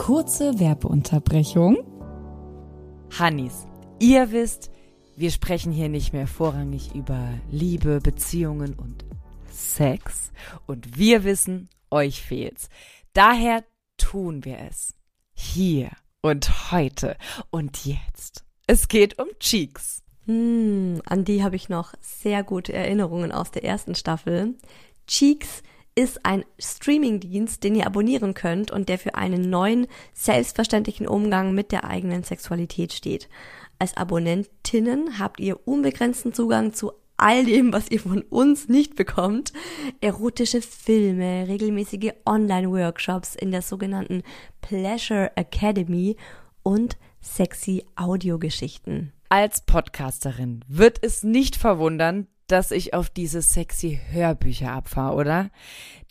kurze Werbeunterbrechung. Hannis, ihr wisst, wir sprechen hier nicht mehr vorrangig über Liebe, Beziehungen und Sex. Und wir wissen, euch fehlt's. Daher tun wir es. Hier und heute und jetzt. Es geht um Cheeks. Hm, an die habe ich noch sehr gute Erinnerungen aus der ersten Staffel. Cheeks ist ein Streamingdienst, den ihr abonnieren könnt und der für einen neuen, selbstverständlichen Umgang mit der eigenen Sexualität steht. Als Abonnentinnen habt ihr unbegrenzten Zugang zu all dem, was ihr von uns nicht bekommt. Erotische Filme, regelmäßige Online-Workshops in der sogenannten Pleasure Academy und sexy Audiogeschichten. Als Podcasterin wird es nicht verwundern, dass ich auf diese sexy Hörbücher abfahre, oder?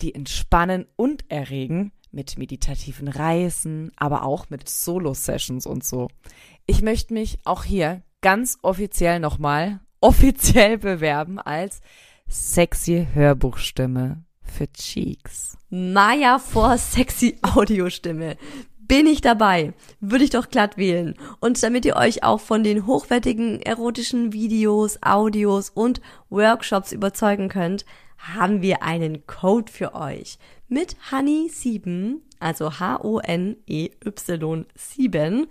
Die entspannen und erregen mit meditativen Reisen, aber auch mit Solo-Sessions und so. Ich möchte mich auch hier ganz offiziell nochmal offiziell bewerben als sexy Hörbuchstimme für Cheeks. Maya vor sexy Audiostimme bin ich dabei. Würde ich doch glatt wählen. Und damit ihr euch auch von den hochwertigen erotischen Videos, Audios und Workshops überzeugen könnt, haben wir einen Code für euch. Mit Honey7, also H-O-N-E-Y 7,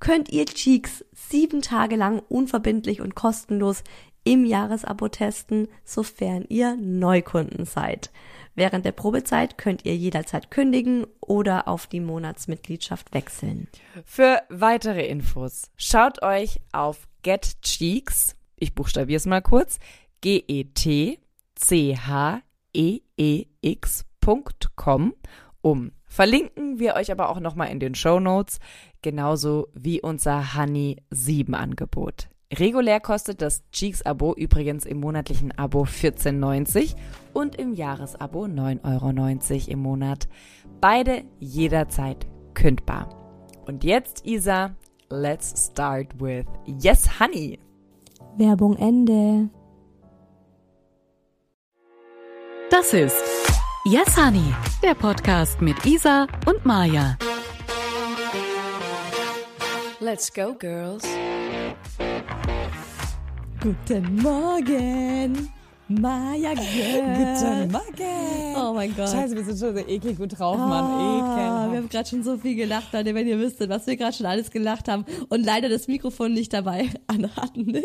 könnt ihr Cheeks sieben Tage lang unverbindlich und kostenlos im Jahresabo testen, sofern ihr Neukunden seid. Während der Probezeit könnt ihr jederzeit kündigen oder auf die Monatsmitgliedschaft wechseln. Für weitere Infos schaut euch auf GetCheeks, ich buchstabiere es mal kurz, G-E-T-C-H-E-E-X.com um. Verlinken wir euch aber auch nochmal in den Show Notes, genauso wie unser Honey 7 Angebot. Regulär kostet das Cheeks-Abo übrigens im monatlichen Abo 14,90 und im Jahresabo 9,90 Euro im Monat. Beide jederzeit kündbar. Und jetzt, Isa, let's start with Yes Honey. Werbung Ende. Das ist Yes Honey, der Podcast mit Isa und Maja. Let's go, girls. Guten Morgen. Maja Girl. Guten Morgen. Oh mein Gott. Scheiße, wir sind schon so eklig gut drauf, Ah, Mann. wir haben gerade schon so viel gelacht, Leute, wenn ihr wüsstet, was wir gerade schon alles gelacht haben und leider das Mikrofon nicht dabei anhatten. Ne?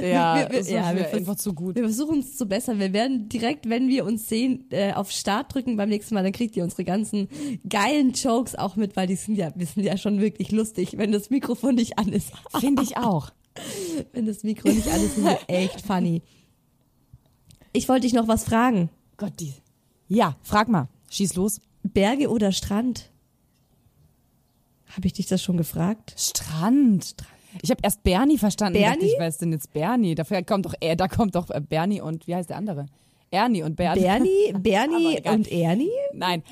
Ja, wir, wir, ja, wir, einfach zu gut. wir versuchen es zu bessern. Wir werden direkt, wenn wir uns sehen, äh, auf Start drücken beim nächsten Mal, dann kriegt ihr unsere ganzen geilen Jokes auch mit, weil die sind ja, wir sind ja schon wirklich lustig, wenn das Mikrofon nicht an ist. Finde ich auch. wenn das Mikro nicht an ist, echt funny. Ich wollte dich noch was fragen. Gott, die. Ja, frag mal. Schieß los. Berge oder Strand? Habe ich dich das schon gefragt? Strand. Ich habe erst Bernie verstanden. Bernie? Ich, wer ist denn jetzt Bernie? Dafür kommt doch, äh, da kommt doch äh, Bernie und wie heißt der andere? Ernie und Bernie. Bernie, Bernie und Ernie? Nein.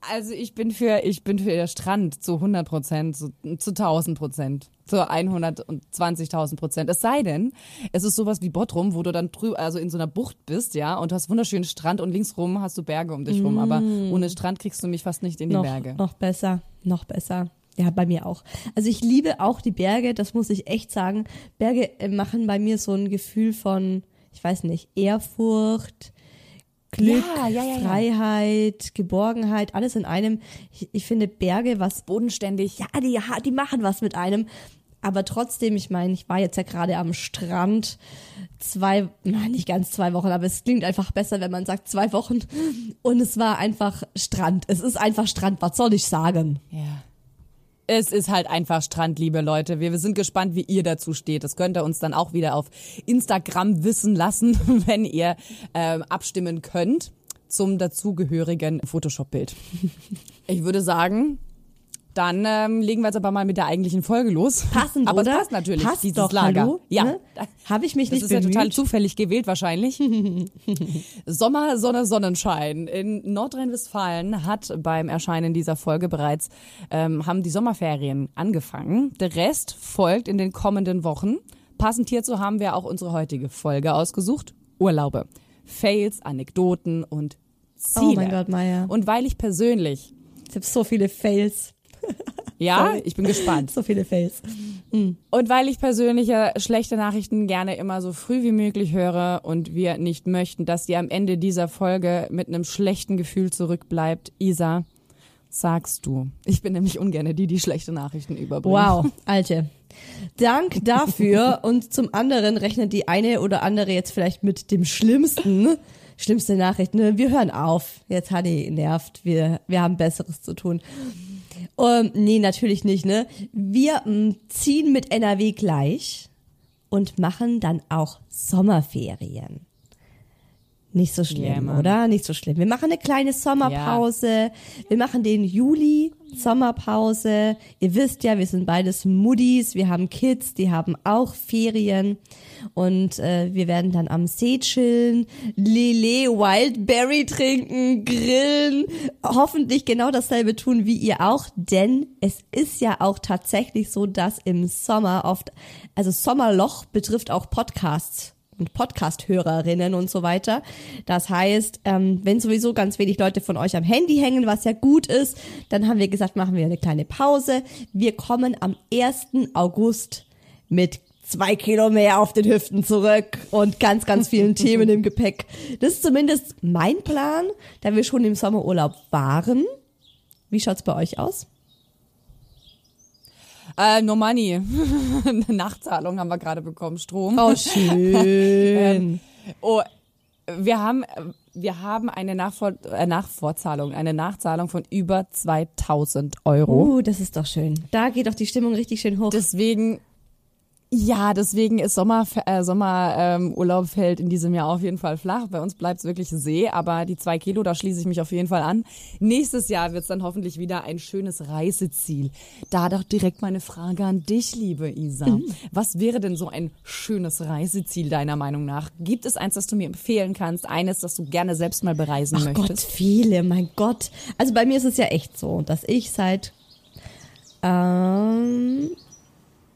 Also ich bin für, ich bin für Strand zu 100 Prozent, zu, zu 1000 Prozent, zu 120.000 Prozent. Es sei denn, es ist sowas wie Bottrum, wo du dann drüber, also in so einer Bucht bist, ja, und du hast wunderschönen Strand und linksrum hast du Berge um dich rum, aber ohne Strand kriegst du mich fast nicht in die noch, Berge. noch besser, noch besser. Ja, bei mir auch. Also ich liebe auch die Berge, das muss ich echt sagen. Berge äh, machen bei mir so ein Gefühl von, ich weiß nicht, Ehrfurcht, Glück, ja, ja, ja. Freiheit, Geborgenheit, alles in einem. Ich, ich finde Berge, was Bodenständig. ja, die, die machen was mit einem. Aber trotzdem, ich meine, ich war jetzt ja gerade am Strand zwei, nein, nicht ganz zwei Wochen, aber es klingt einfach besser, wenn man sagt zwei Wochen. Und es war einfach Strand. Es ist einfach Strand. Was soll ich sagen? Ja. Es ist halt einfach Strand, liebe Leute. Wir, wir sind gespannt, wie ihr dazu steht. Das könnt ihr uns dann auch wieder auf Instagram wissen lassen, wenn ihr ähm, abstimmen könnt zum dazugehörigen Photoshop-Bild. Ich würde sagen, dann ähm, legen wir jetzt aber mal mit der eigentlichen Folge los. Passend, aber oder? es passt natürlich, Passt dieses doch, Lager. hallo? Ja. Ne? Habe ich mich Das nicht ist ja bemüht? total zufällig gewählt wahrscheinlich. Sommer, Sonne, Sonnenschein. In Nordrhein-Westfalen hat beim Erscheinen dieser Folge bereits, ähm, haben die Sommerferien angefangen. Der Rest folgt in den kommenden Wochen. Passend hierzu haben wir auch unsere heutige Folge ausgesucht. Urlaube. Fails, Anekdoten und Ziele. Oh mein Gott, Maya. Und weil ich persönlich Ich habe so viele Fails. Ja, Sorry. ich bin gespannt. So viele Fails. Und weil ich persönlich ja schlechte Nachrichten gerne immer so früh wie möglich höre und wir nicht möchten, dass ihr am Ende dieser Folge mit einem schlechten Gefühl zurückbleibt, Isa, sagst du. Ich bin nämlich ungerne die, die schlechte Nachrichten überbringt. Wow, Alte. Dank dafür und zum anderen rechnet die eine oder andere jetzt vielleicht mit dem Schlimmsten. Schlimmste Nachricht, ne? Wir hören auf. Jetzt hat die nervt. Wir, wir haben Besseres zu tun. Ähm, nee, natürlich nicht, ne? Wir mm, ziehen mit NRW gleich und machen dann auch Sommerferien. Nicht so schlimm, Yeah, oder? Nicht so schlimm. Wir machen eine kleine Sommerpause. Wir machen den Juli Sommerpause. Ihr wisst ja, wir sind beides Muddis. Wir haben Kids, die haben auch Ferien. Und äh, wir werden dann am See chillen, Lele Wildberry trinken, grillen. Hoffentlich genau dasselbe tun wie ihr auch. Denn es ist ja auch tatsächlich so, dass im Sommer oft, also Sommerloch betrifft auch Podcasts und Podcast-Hörerinnen und so weiter. Das heißt, ähm, wenn sowieso ganz wenig Leute von euch am Handy hängen, was ja gut ist, dann haben wir gesagt, machen wir eine kleine Pause. Wir kommen am 1. August mit zwei Kilo mehr auf den Hüften zurück und ganz, ganz vielen Themen im Gepäck. Das ist zumindest mein Plan, da wir schon im Sommerurlaub waren. Wie schaut's bei euch aus? Äh, no money. Eine Nachzahlung haben wir gerade bekommen, Strom. Oh, schön. Oh, wir haben, wir haben eine Nachvor äh, Nachvorzahlung, eine Nachzahlung von über 2000 Euro. Uh, das ist doch schön. Da geht doch die Stimmung richtig schön hoch. Deswegen, ja, deswegen ist Sommer, äh, Sommer ähm, fällt in diesem Jahr auf jeden Fall flach. Bei uns bleibt es wirklich See, aber die zwei Kilo, da schließe ich mich auf jeden Fall an. Nächstes Jahr wird es dann hoffentlich wieder ein schönes Reiseziel. Da doch direkt meine Frage an dich, liebe Isa. Mhm. Was wäre denn so ein schönes Reiseziel deiner Meinung nach? Gibt es eins, das du mir empfehlen kannst? Eines, das du gerne selbst mal bereisen Ach Gott, möchtest? viele, mein Gott. Also bei mir ist es ja echt so, dass ich seit, ähm,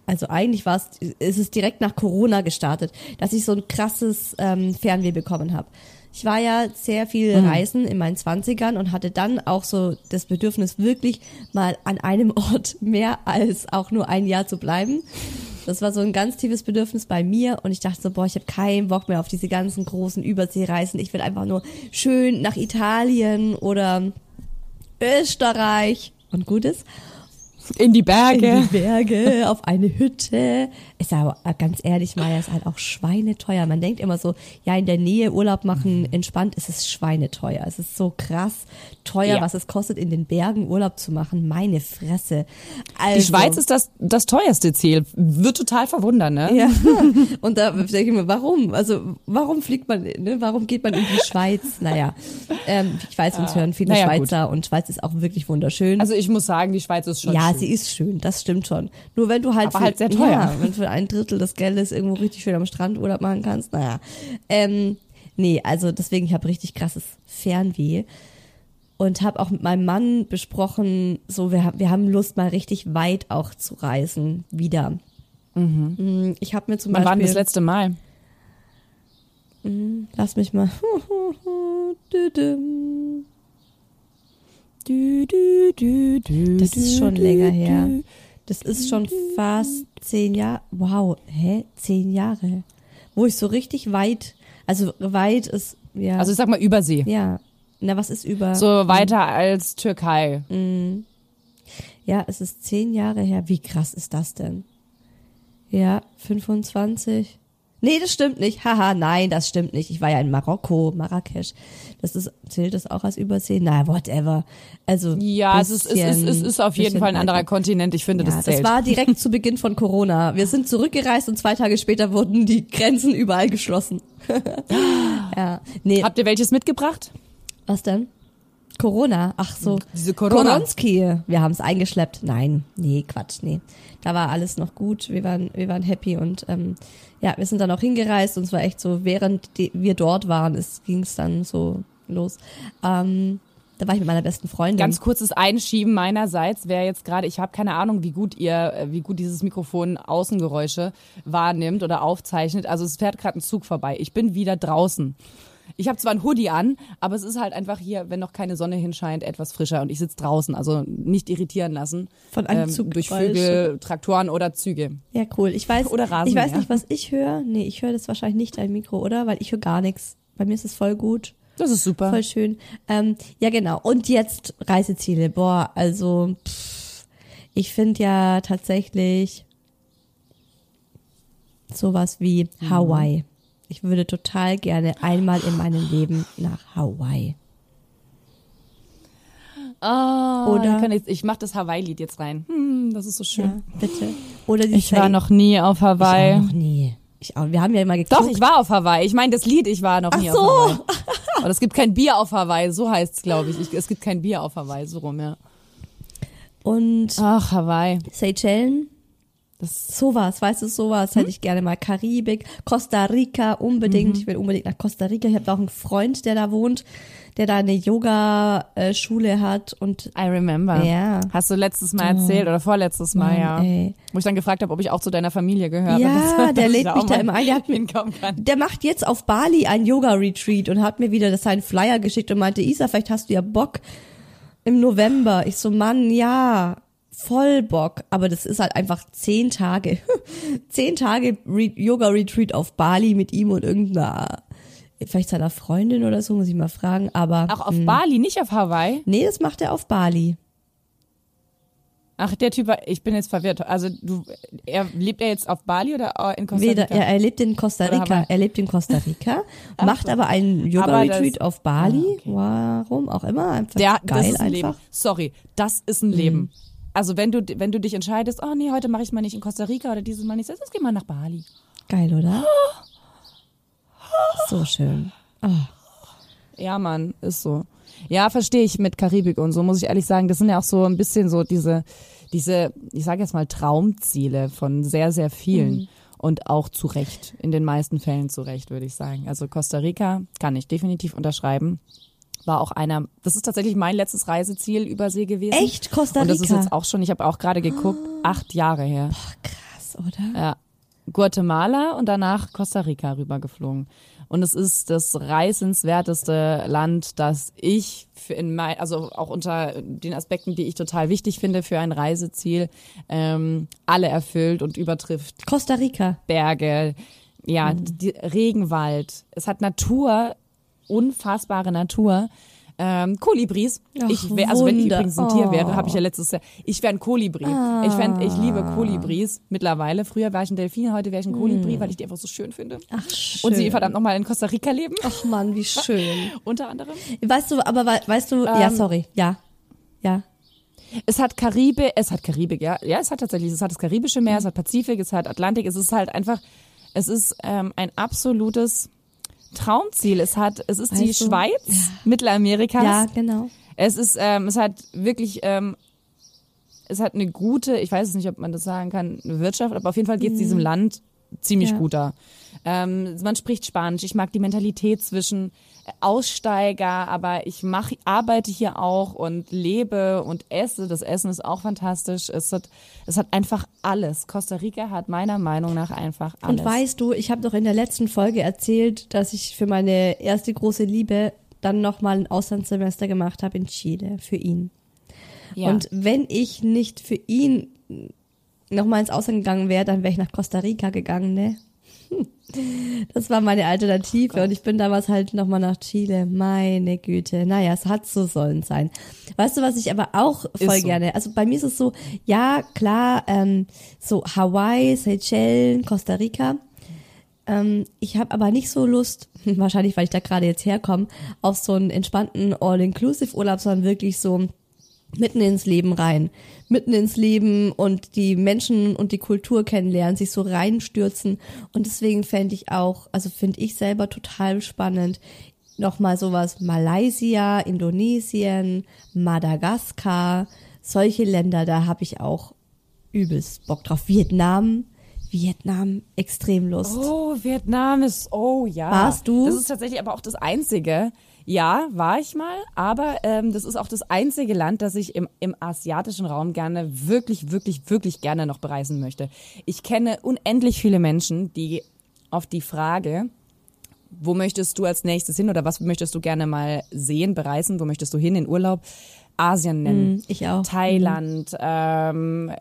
also eigentlich war es, ist es direkt nach Corona gestartet, dass ich so ein krasses ähm, Fernweh bekommen habe. Ich war ja sehr viel reisen in meinen Zwanzigern und hatte dann auch so das Bedürfnis, wirklich mal an einem Ort mehr als auch nur ein Jahr zu bleiben. Das war so ein ganz tiefes Bedürfnis bei mir und ich dachte so, boah, ich habe keinen Bock mehr auf diese ganzen großen Überseereisen. Ich will einfach nur schön nach Italien oder Österreich und Gutes In die Berge. in die Berge, auf eine Hütte. Ist aber ganz ehrlich, Maya, ist halt auch schweineteuer. Man denkt immer so, ja, in der Nähe Urlaub machen, entspannt, es ist schweineteuer. Es ist so krass teuer, Ja. was es kostet, in den Bergen Urlaub zu machen. Meine Fresse. Also, Die Schweiz ist das, das teuerste Ziel. Wird total verwundern, ne? Ja, und da denke ich mir, warum? Also, warum fliegt man, ne? warum geht man in die Schweiz? Naja, ähm, ich weiß, uns hören viele naja, Schweizer und Schweiz ist auch wirklich wunderschön. Also ich muss sagen, die Schweiz ist schon ja, schön. Sie ist schön, das stimmt schon. Nur wenn du halt, Aber für, halt sehr teuer. Ja, wenn du für ein Drittel des Geldes irgendwo richtig schön am Strand Urlaub machen kannst, naja. Ähm, nee, also deswegen, ich habe richtig krasses Fernweh und habe auch mit meinem Mann besprochen, so wir, haben- wir haben Lust mal richtig weit auch zu reisen wieder. Mhm. Ich habe mir zum Wann war Beispiel das letzte Mal? Lass mich mal. Du, du, du, du, Das ist schon länger her. Das ist schon fast zehn Jahre. Wow, hä? Zehn Jahre. Wo ich so richtig weit, also weit ist, ja. Also ich sag mal Übersee. ja. Na, was ist über? So weiter als Türkei. Ja, es ist zehn Jahre her. Wie krass ist das denn? Ja, 25. Nee, das stimmt nicht. Haha, nein, das stimmt nicht. Ich war ja in Marokko, Marrakesch. Das ist, zählt das auch als Übersee? Na, whatever. Also. Ja, es ist, es ist, es ist auf jeden bisschen Fall ein anderer. Kontinent. Ich finde, Ja, das das zählt. war direkt zu Beginn von Corona. Wir sind zurückgereist und zwei Tage später wurden die Grenzen überall geschlossen. ja, nee, Habt ihr welches mitgebracht? was denn? Corona, ach so. Diese Corona. Koronski, wir haben es eingeschleppt. Nein, nee, Quatsch, nee. Da war alles noch gut, wir waren, wir waren happy und ähm, ja, wir sind dann auch hingereist und es war echt so, während wir dort waren, es ging es dann so los. Ähm, da war ich mit meiner besten Freundin. Ganz kurzes Einschieben meinerseits wäre jetzt gerade, ich habe keine Ahnung, wie gut ihr, äh, wie gut dieses Mikrofon Außengeräusche wahrnimmt oder aufzeichnet. Also es fährt gerade ein Zug vorbei. Ich bin wieder draußen. Ich habe zwar ein Hoodie an, aber es ist halt einfach hier, wenn noch keine Sonne hinscheint, etwas frischer und ich sitze draußen, also nicht irritieren lassen. Von ähm, Anzug. durch Vögel, Traktoren oder Züge. Ja, cool. Ich weiß, Oder ich Rasenmäher. weiß nicht, was ich höre. Nee, ich höre das wahrscheinlich nicht dein Mikro, oder? Weil ich höre gar nichts. Bei mir ist es voll gut. Das ist super. Voll schön. Ähm, ja, genau. Und jetzt Reiseziele. Boah, also pff, ich finde ja tatsächlich sowas wie Mhm. Hawaii. Ich würde total gerne einmal in meinem Leben nach Hawaii. Oh, Oder- kann ich, ich mache das Hawaii-Lied jetzt rein. Hm, das ist so schön. Ja, bitte. Oder Ich war noch nie auf ich auch Hawaii. noch nie. Ich wir haben ja immer geguckt. Doch, ich war auf Hawaii. Ich meine das Lied, ich war noch nie so. auf Hawaii. Aber es gibt kein Bier auf Hawaii, so heißt's, glaube ich. ich. Es gibt kein Bier auf Hawaii, so rum, ja. Und Ach, Hawaii. Seychellen, Das, sowas, weißt du, sowas hätte ich gerne mal. Karibik, Costa Rica, unbedingt. Ich will unbedingt nach Costa Rica. Ich habe auch einen Freund, der da wohnt, der da eine Yoga-Schule hat und I remember. Ja. Hast du letztes Mal erzählt oder vorletztes Mal, Mann, ja. ey. Wo ich dann gefragt habe, ob ich auch zu deiner Familie gehöre. Ja, dass- der lädt mich da immer ein. Der hat mir- der macht jetzt auf Bali ein Yoga-Retreat und hat mir wieder das seinen Flyer geschickt und meinte, Isa, vielleicht hast du ja Bock im November. Ich so, Mann, ja, voll Bock. Aber das ist halt einfach zehn Tage. zehn Tage Re Yoga-Retreat auf Bali mit ihm und irgendeiner, vielleicht seiner Freundin oder so, muss ich mal fragen. Aber Auch auf Bali, nicht auf Hawaii. nee, das macht er auf Bali. Ach, der Typ, war- ich bin jetzt verwirrt. Also du, er lebt er jetzt auf Bali oder in Costa Weder, Rica? er, er lebt in Costa Rica. Er lebt in Costa Rica, macht aber einen Aber Yoga-Retreat das- auf Bali. Ah, okay. Warum auch immer. Einfach Der, geil das ist ein einfach. Leben. Sorry, das ist ein Leben. Also wenn du, wenn du dich entscheidest, oh nee, heute mache ich mal nicht in Costa Rica oder dieses Mal nicht, jetzt geh mal nach Bali. Geil, oder? So schön. Oh, Ja, Mann, ist so. Ja, verstehe ich mit Karibik und so, muss ich ehrlich sagen. Das sind ja auch so ein bisschen so diese, diese, ich sage jetzt mal Traumziele von sehr, sehr vielen. Und auch zu Recht, in den meisten Fällen zu Recht, würde ich sagen. Also Costa Rica kann ich definitiv unterschreiben. War auch einer, das ist tatsächlich mein letztes Reiseziel übersee gewesen. Echt? Costa Und das ist Rica? jetzt auch schon, ich habe auch gerade geguckt, acht Jahre her. krass, oder? Ja. Guatemala und danach Costa Rica rübergeflogen. Und es ist das reisenswerteste Land, das ich für in mein, also auch unter den Aspekten, die ich total wichtig finde für ein Reiseziel, ähm, alle erfüllt und übertrifft. Costa Rica. Berge, ja, die, Regenwald. Es hat Natur, unfassbare Natur. Ähm, Kolibris. Ach, ich wär, also wenn ich übrigens ein Tier wäre, Oh. habe ich ja letztes Jahr. Ich wäre ein Kolibri. Ich fänd, ich liebe Kolibris mittlerweile. Früher war ich ein Delfin, heute wäre ich ein Kolibri, weil ich die einfach so schön finde. Ach, schön. Und sie verdammt nochmal in Costa Rica leben, Ach Mann, wie schön. unter anderem. Weißt du, aber wei- weißt du, ja, Ähm, sorry, ja. Ja. Es hat Karibik, es hat Karibik, ja. Ja, es hat tatsächlich, es hat das Karibische Meer, es hat Pazifik, es hat Atlantik, es ist halt einfach, es ist ähm, ein absolutes Traumziel. Es hat, es ist die Weißt du, Schweiz Mittelamerikas. Ja, genau. Es ist, ähm, es hat wirklich, ähm, es hat eine gute, ich weiß es nicht, ob man das sagen kann, eine Wirtschaft, aber auf jeden Fall geht es diesem Land ziemlich Ja. gut da. Ähm, man spricht Spanisch, ich mag die Mentalität zwischen Aussteiger, aber ich mach, arbeite hier auch und lebe und esse. Das Essen ist auch fantastisch. Es hat, es hat einfach alles. Costa Rica hat meiner Meinung nach einfach alles. Und weißt du, ich habe doch in der letzten Folge erzählt, dass ich für meine erste große Liebe dann nochmal ein Auslandssemester gemacht habe in Chile für ihn. ja. Und wenn ich nicht für ihn nochmal ins Ausland gegangen wäre, dann wäre ich nach Costa Rica gegangen, ne? Das war meine Alternative und ich bin damals halt nochmal nach Chile. Meine Güte. Naja, es hat so sollen sein. Weißt du, was ich aber auch voll so. gerne, also bei mir ist es so, ja, klar, ähm, so Hawaii, Seychellen, Costa Rica. Ähm, ich habe aber nicht so Lust, wahrscheinlich weil ich da gerade jetzt herkomme, auf so einen entspannten All-Inclusive-Urlaub, sondern wirklich so mitten ins Leben rein. Mitten ins Leben und die Menschen und die Kultur kennenlernen, sich so reinstürzen. Und deswegen fände ich auch, also finde ich selber total spannend, nochmal sowas Malaysia, Indonesien, Madagaskar, solche Länder, da habe ich auch übelst Bock drauf. Vietnam, Vietnam, extrem Lust. Oh, Vietnam ist, oh ja. Warst du? Das ist tatsächlich aber auch das Einzige. Ja, war ich mal, aber ähm, das ist auch das einzige Land, das ich im, im asiatischen Raum gerne wirklich, wirklich, wirklich gerne noch bereisen möchte. Ich kenne unendlich viele Menschen, die auf die Frage, wo möchtest du als nächstes hin oder was möchtest du gerne mal sehen, bereisen? Wo möchtest du hin in Urlaub? Asien nennen. Mm, ich auch. Thailand, ähm,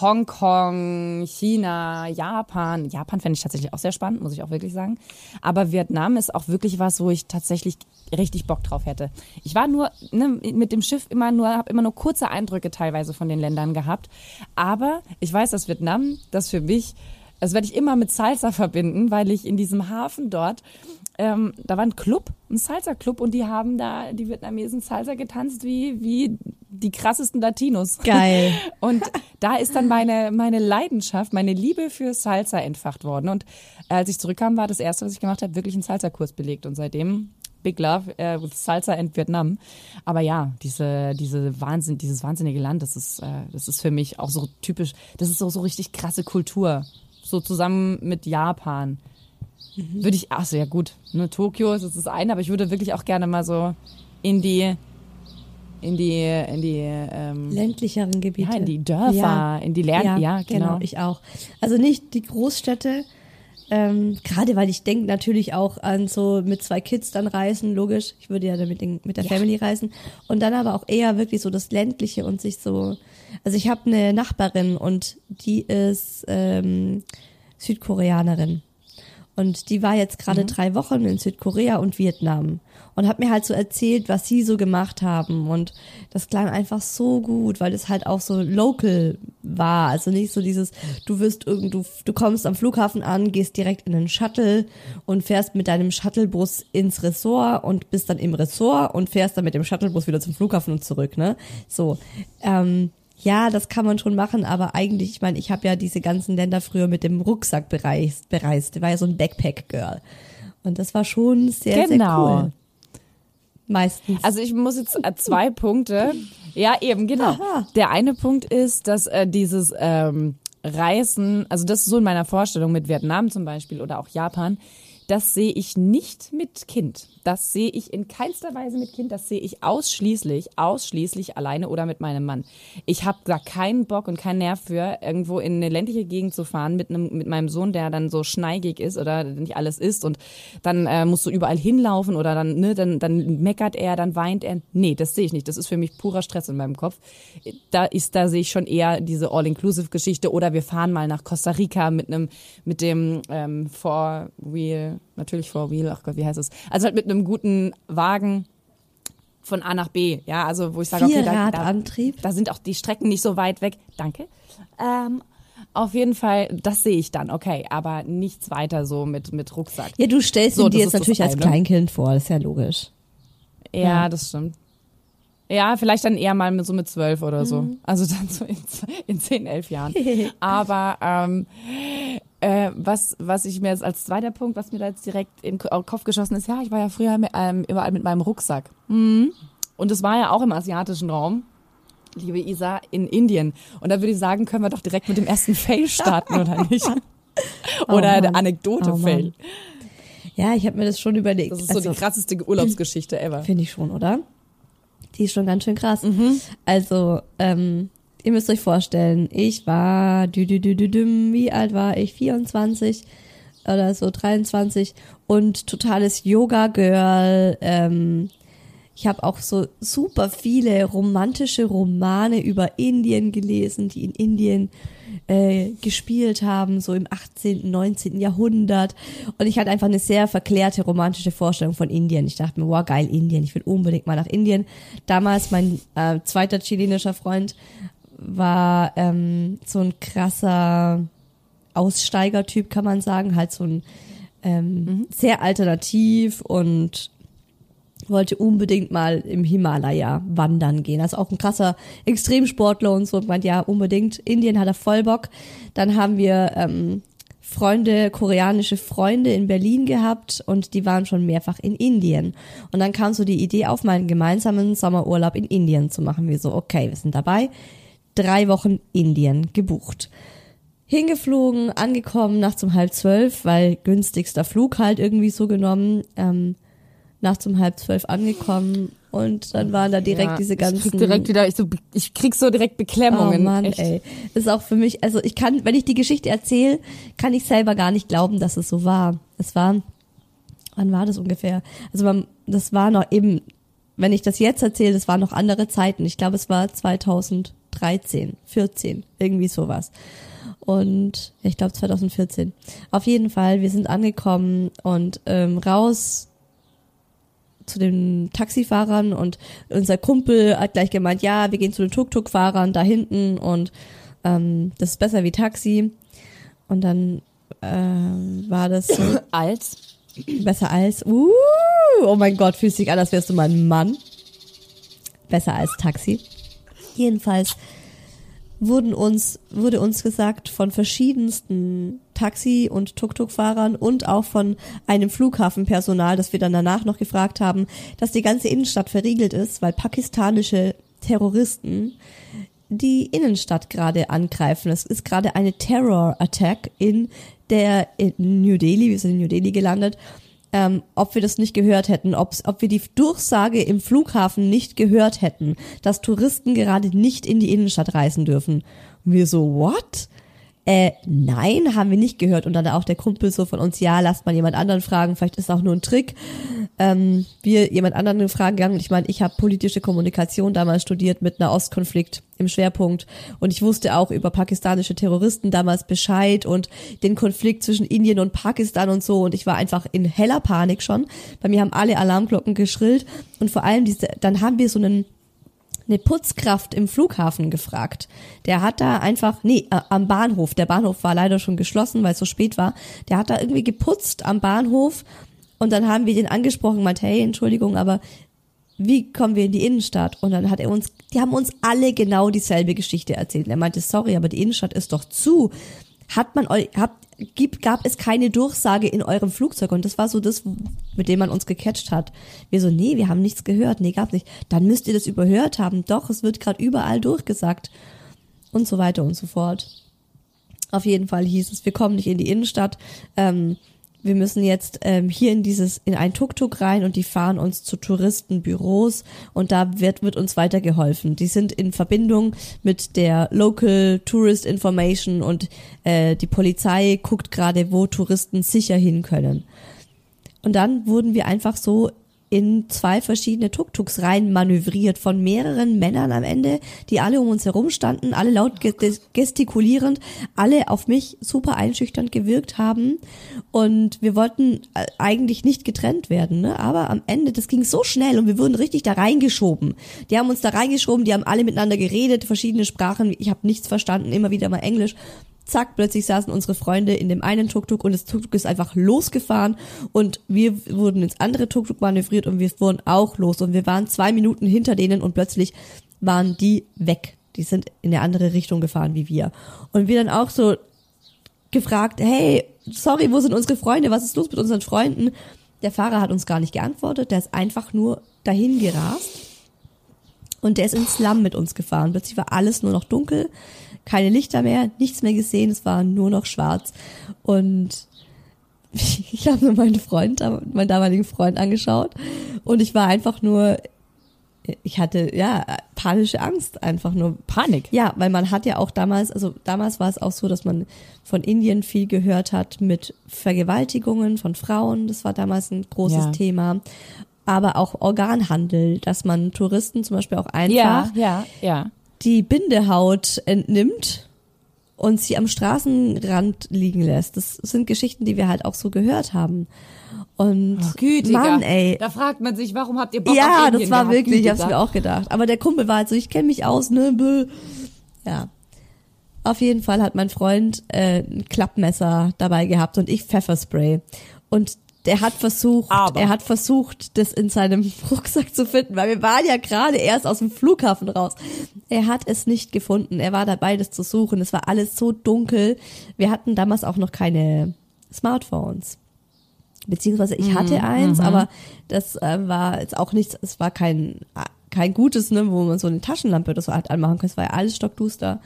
Hongkong, China, Japan. Japan fände ich tatsächlich auch sehr spannend, muss ich auch wirklich sagen. Aber Vietnam ist auch wirklich was, wo ich tatsächlich richtig Bock drauf hätte. Ich war nur ne, mit dem Schiff immer nur, habe immer nur kurze Eindrücke teilweise von den Ländern gehabt. Aber ich weiß, dass Vietnam, das für mich, das werde ich immer mit Salsa verbinden, weil ich in diesem Hafen dort ähm, da war ein Club, ein Salsa-Club und die haben da die Vietnamesen Salsa getanzt wie, wie die krassesten Latinos. Geil. Und da ist dann meine, meine Leidenschaft, meine Liebe für Salsa entfacht worden. Und als ich zurückkam, war das erste, was ich gemacht habe, wirklich einen Salsa-Kurs belegt. Und seitdem Big Love äh, with Salsa in Vietnam. Aber ja, diese, diese Wahnsinn, dieses wahnsinnige Land, das ist, äh, das ist für mich auch so typisch, das ist so, so richtig krasse Kultur. So zusammen mit Japan Mhm. Würde ich, ach so, ja gut, nur ne, Tokio ist das eine, aber ich würde wirklich auch gerne mal so in die, in die, in die, ähm, ländlicheren Gebiete. Ja, in die Dörfer, ja. in die Lern, ja, ja genau. genau. ich auch. Also nicht die Großstädte, ähm, gerade weil ich denke natürlich auch an so mit zwei Kids dann reisen, logisch. Ich würde ja dann mit, den, mit der ja. Family reisen. Und dann aber auch eher wirklich so das ländliche und sich so. Also ich habe eine Nachbarin und die ist ähm, Südkoreanerin. Und die war jetzt gerade mhm. drei Wochen in Südkorea und Vietnam und hat mir halt so erzählt, was sie so gemacht haben. Und das klang einfach so gut, weil es halt auch so local war. Also nicht so dieses, du wirst irgend, du, du kommst am Flughafen an, gehst direkt in den Shuttle und fährst mit deinem Shuttlebus ins Ressort und bist dann im Ressort und fährst dann mit dem Shuttlebus wieder zum Flughafen und zurück, ne? So. Ähm, ja, das kann man schon machen, aber eigentlich, ich meine, ich habe ja diese ganzen Länder früher mit dem Rucksack bereist, bereist. Ich war ja so ein Backpack-Girl. Und das war schon sehr, genau. sehr cool. Meistens. Also ich muss jetzt äh, zwei Punkte. Ja, eben, genau. Aha. Der eine Punkt ist, dass äh, dieses ähm, Reisen, also das ist so in meiner Vorstellung mit Vietnam zum Beispiel oder auch Japan, das sehe ich nicht mit Kind. Das sehe ich in keinster Weise mit Kind. Das sehe ich ausschließlich, ausschließlich alleine oder mit meinem Mann. Ich habe da keinen Bock und keinen Nerv für, irgendwo in eine ländliche Gegend zu fahren mit einem, mit meinem Sohn, der dann so schneigig ist oder nicht alles isst und dann äh, musst du überall hinlaufen oder dann, ne, dann, dann meckert er, dann weint er. Nee, das sehe ich nicht. Das ist für mich purer Stress in meinem Kopf. Da ist, da sehe ich schon eher diese All-Inclusive-Geschichte oder wir fahren mal nach Costa Rica mit einem, mit dem ähm, Four-Wheel, natürlich Four-Wheel, ach Gott, wie heißt es? Also halt mit einem guten Wagen von A nach B. Ja, also wo ich sage, okay, da, da, da, sind auch die Strecken nicht so weit weg. Danke. Ähm, auf jeden Fall, das sehe ich dann, okay, aber nichts weiter so mit, mit Rucksack. Ja, du stellst so, dir jetzt natürlich als Kleinkind vor, das ist ja logisch. Ja, ja, das stimmt. Ja, vielleicht dann eher mal mit, so mit zwölf oder so. Mhm. Also dann so in, in zehn, elf Jahren. Aber ähm, äh, was, was ich mir jetzt als zweiter Punkt, was mir da jetzt direkt in den Kopf geschossen ist, ja, ich war ja früher mit, ähm, überall mit meinem Rucksack. Mhm. Und es war ja auch im asiatischen Raum, liebe Isa, in Indien. Und da würde ich sagen, können wir doch direkt mit dem ersten Fail starten, oder nicht? Oder oh, der Anekdote-Fail. Oh, ja, ich habe mir das schon überlegt. Das ist so also, die krasseste Urlaubsgeschichte ever. Finde ich schon, oder? Die ist schon ganz schön krass. Mhm. Also, ähm, ihr müsst euch vorstellen, ich war, dü, dü, dü, dü, dü, wie alt war ich? 24 oder so, 23 und totales Yoga-Girl. Ähm, ich habe auch so super viele romantische Romane über Indien gelesen, die in Indien äh, gespielt haben, so im 18., 19. Jahrhundert. Und ich hatte einfach eine sehr verklärte romantische Vorstellung von Indien. Ich dachte mir, wow, geil, Indien, ich will unbedingt mal nach Indien. Damals mein äh, zweiter chilenischer Freund war ähm, so ein krasser Aussteigertyp, kann man sagen, halt so ein ähm, mhm. sehr alternativ und wollte unbedingt mal im Himalaya wandern gehen. Also auch ein krasser Extremsportler und so. Und meint, ja, unbedingt. Indien hat er voll Bock. Dann haben wir ähm, Freunde, koreanische Freunde in Berlin gehabt und die waren schon mehrfach in Indien. Und dann kam so die Idee auf, mal einen gemeinsamen Sommerurlaub in Indien zu machen. Wir so, okay, wir sind dabei drei Wochen Indien gebucht. Hingeflogen, angekommen, nachts um halb zwölf, weil günstigster Flug halt irgendwie so genommen. Ähm, nachts um halb zwölf angekommen und dann waren da direkt ja, diese ganzen. Ich krieg direkt wieder, ich, so, ich krieg so direkt Beklemmungen. Oh Mann, echt. ey. Ist auch für mich, also ich kann, wenn ich die Geschichte erzähle, kann ich selber gar nicht glauben, dass es so war. Es war wann war das ungefähr? Also man, das war noch eben, wenn ich das jetzt erzähle, das waren noch andere Zeiten. Ich glaube, es war 2013, 14, irgendwie sowas. Und ich glaube 2014. Auf jeden Fall, wir sind angekommen und ähm, raus zu den Taxifahrern und unser Kumpel hat gleich gemeint, ja, wir gehen zu den Tuk-Tuk-Fahrern da hinten und ähm, das ist besser wie Taxi. Und dann ähm, war das so Als? besser als, uh, oh mein Gott, fühlst dich an, als wärst du mein Mann. Besser als Taxi. Jedenfalls wurden uns, wurde uns gesagt von verschiedensten Taxi- und Tuk-Tuk-Fahrern und auch von einem Flughafenpersonal, das wir dann danach noch gefragt haben, dass die ganze Innenstadt verriegelt ist, weil pakistanische Terroristen die Innenstadt gerade angreifen. Es ist gerade eine Terror-Attack in der in New Delhi, wir sind in New Delhi gelandet, ähm, ob wir das nicht gehört hätten, ob's, ob wir die Durchsage im Flughafen nicht gehört hätten, dass Touristen gerade nicht in die Innenstadt reisen dürfen. Und wir so, what? Äh, nein, haben wir nicht gehört. Und dann auch der Kumpel so von uns, ja, lasst mal jemand anderen fragen, vielleicht ist auch nur ein Trick. Ähm, wir jemand anderen fragen gegangen. Ich meine, ich habe politische Kommunikation damals studiert mit einer Ostkonflikt im Schwerpunkt. Und ich wusste auch über pakistanische Terroristen damals Bescheid und den Konflikt zwischen Indien und Pakistan und so. Und ich war einfach in heller Panik schon. Bei mir haben alle Alarmglocken geschrillt. Und vor allem diese, dann haben wir so einen eine Putzkraft im Flughafen gefragt. Der hat da einfach, nee, äh, am Bahnhof, der Bahnhof war leider schon geschlossen, weil es so spät war. Der hat da irgendwie geputzt am Bahnhof und dann haben wir den angesprochen, meint, hey, Entschuldigung, aber wie kommen wir in die Innenstadt? Und dann hat er uns, die haben uns alle genau dieselbe Geschichte erzählt. Er meinte, sorry, aber die Innenstadt ist doch zu. Hat man euch, habt, gibt, gab es keine Durchsage in eurem Flugzeug. Und das war so das, mit dem man uns gecatcht hat. Wir so, nee, wir haben nichts gehört. Nee, gab's nicht. Dann müsst ihr das überhört haben. Doch, es wird gerade überall durchgesagt. Und so weiter und so fort. Auf jeden Fall hieß es, wir kommen nicht in die Innenstadt. Ähm, wir müssen jetzt ähm, hier in dieses in ein Tuk-Tuk rein und die fahren uns zu Touristenbüros und da wird wird uns weitergeholfen. Die sind in Verbindung mit der Local Tourist Information und äh, die Polizei guckt gerade, wo Touristen sicher hin können. Und dann wurden wir einfach so in zwei verschiedene Tuk-Tuks rein manövriert von mehreren Männern am Ende, die alle um uns herum standen, alle laut gestikulierend, alle auf mich super einschüchternd gewirkt haben und wir wollten äh, eigentlich nicht getrennt werden, ne? aber am Ende, das ging so schnell und wir wurden richtig da reingeschoben. Die haben uns da reingeschoben, die haben alle miteinander geredet, verschiedene Sprachen, ich habe nichts verstanden, immer wieder mal Englisch zack, plötzlich saßen unsere Freunde in dem einen Tuk-Tuk und das Tuk-Tuk ist einfach losgefahren und wir wurden ins andere Tuk-Tuk manövriert und wir fuhren auch los und wir waren zwei Minuten hinter denen und plötzlich waren die weg. Die sind in eine andere Richtung gefahren wie wir. Und wir dann auch so gefragt, hey, sorry, wo sind unsere Freunde? Was ist los mit unseren Freunden? Der Fahrer hat uns gar nicht geantwortet, der ist einfach nur dahin gerast. Und der ist ins Slum mit uns gefahren. Plötzlich war alles nur noch dunkel keine Lichter mehr, nichts mehr gesehen, es war nur noch schwarz. Und ich habe mir meinen Freund, meinen damaligen Freund angeschaut und ich war einfach nur, ich hatte ja panische Angst, einfach nur Panik. Ja, weil man hat ja auch damals, also damals war es auch so, dass man von Indien viel gehört hat mit Vergewaltigungen von Frauen. Das war damals ein großes ja. Thema aber auch Organhandel, dass man Touristen zum Beispiel auch einfach ja, ja, ja die Bindehaut entnimmt und sie am Straßenrand liegen lässt. Das sind Geschichten, die wir halt auch so gehört haben. Und oh, Gütiger. Mann, ey. Da fragt man sich, warum habt ihr Bock Ja, auf das war gehabt? wirklich, ich hab's mir auch gedacht. Aber der Kumpel war halt so, ich kenne mich aus, ne? Bö. Ja. Auf jeden Fall hat mein Freund äh, ein Klappmesser dabei gehabt und ich Pfefferspray. Und der hat versucht, Aber. er hat versucht, das in seinem Rucksack zu finden, weil wir waren ja gerade erst aus dem Flughafen raus. Er hat es nicht gefunden. Er war dabei, das zu suchen. Es war alles so dunkel. Wir hatten damals auch noch keine Smartphones. Beziehungsweise ich hatte mhm, eins, mhm. aber das äh, war jetzt auch nichts, es war kein, kein gutes, ne, wo man so eine Taschenlampe oder so halt anmachen kann. Es war ja alles stockduster.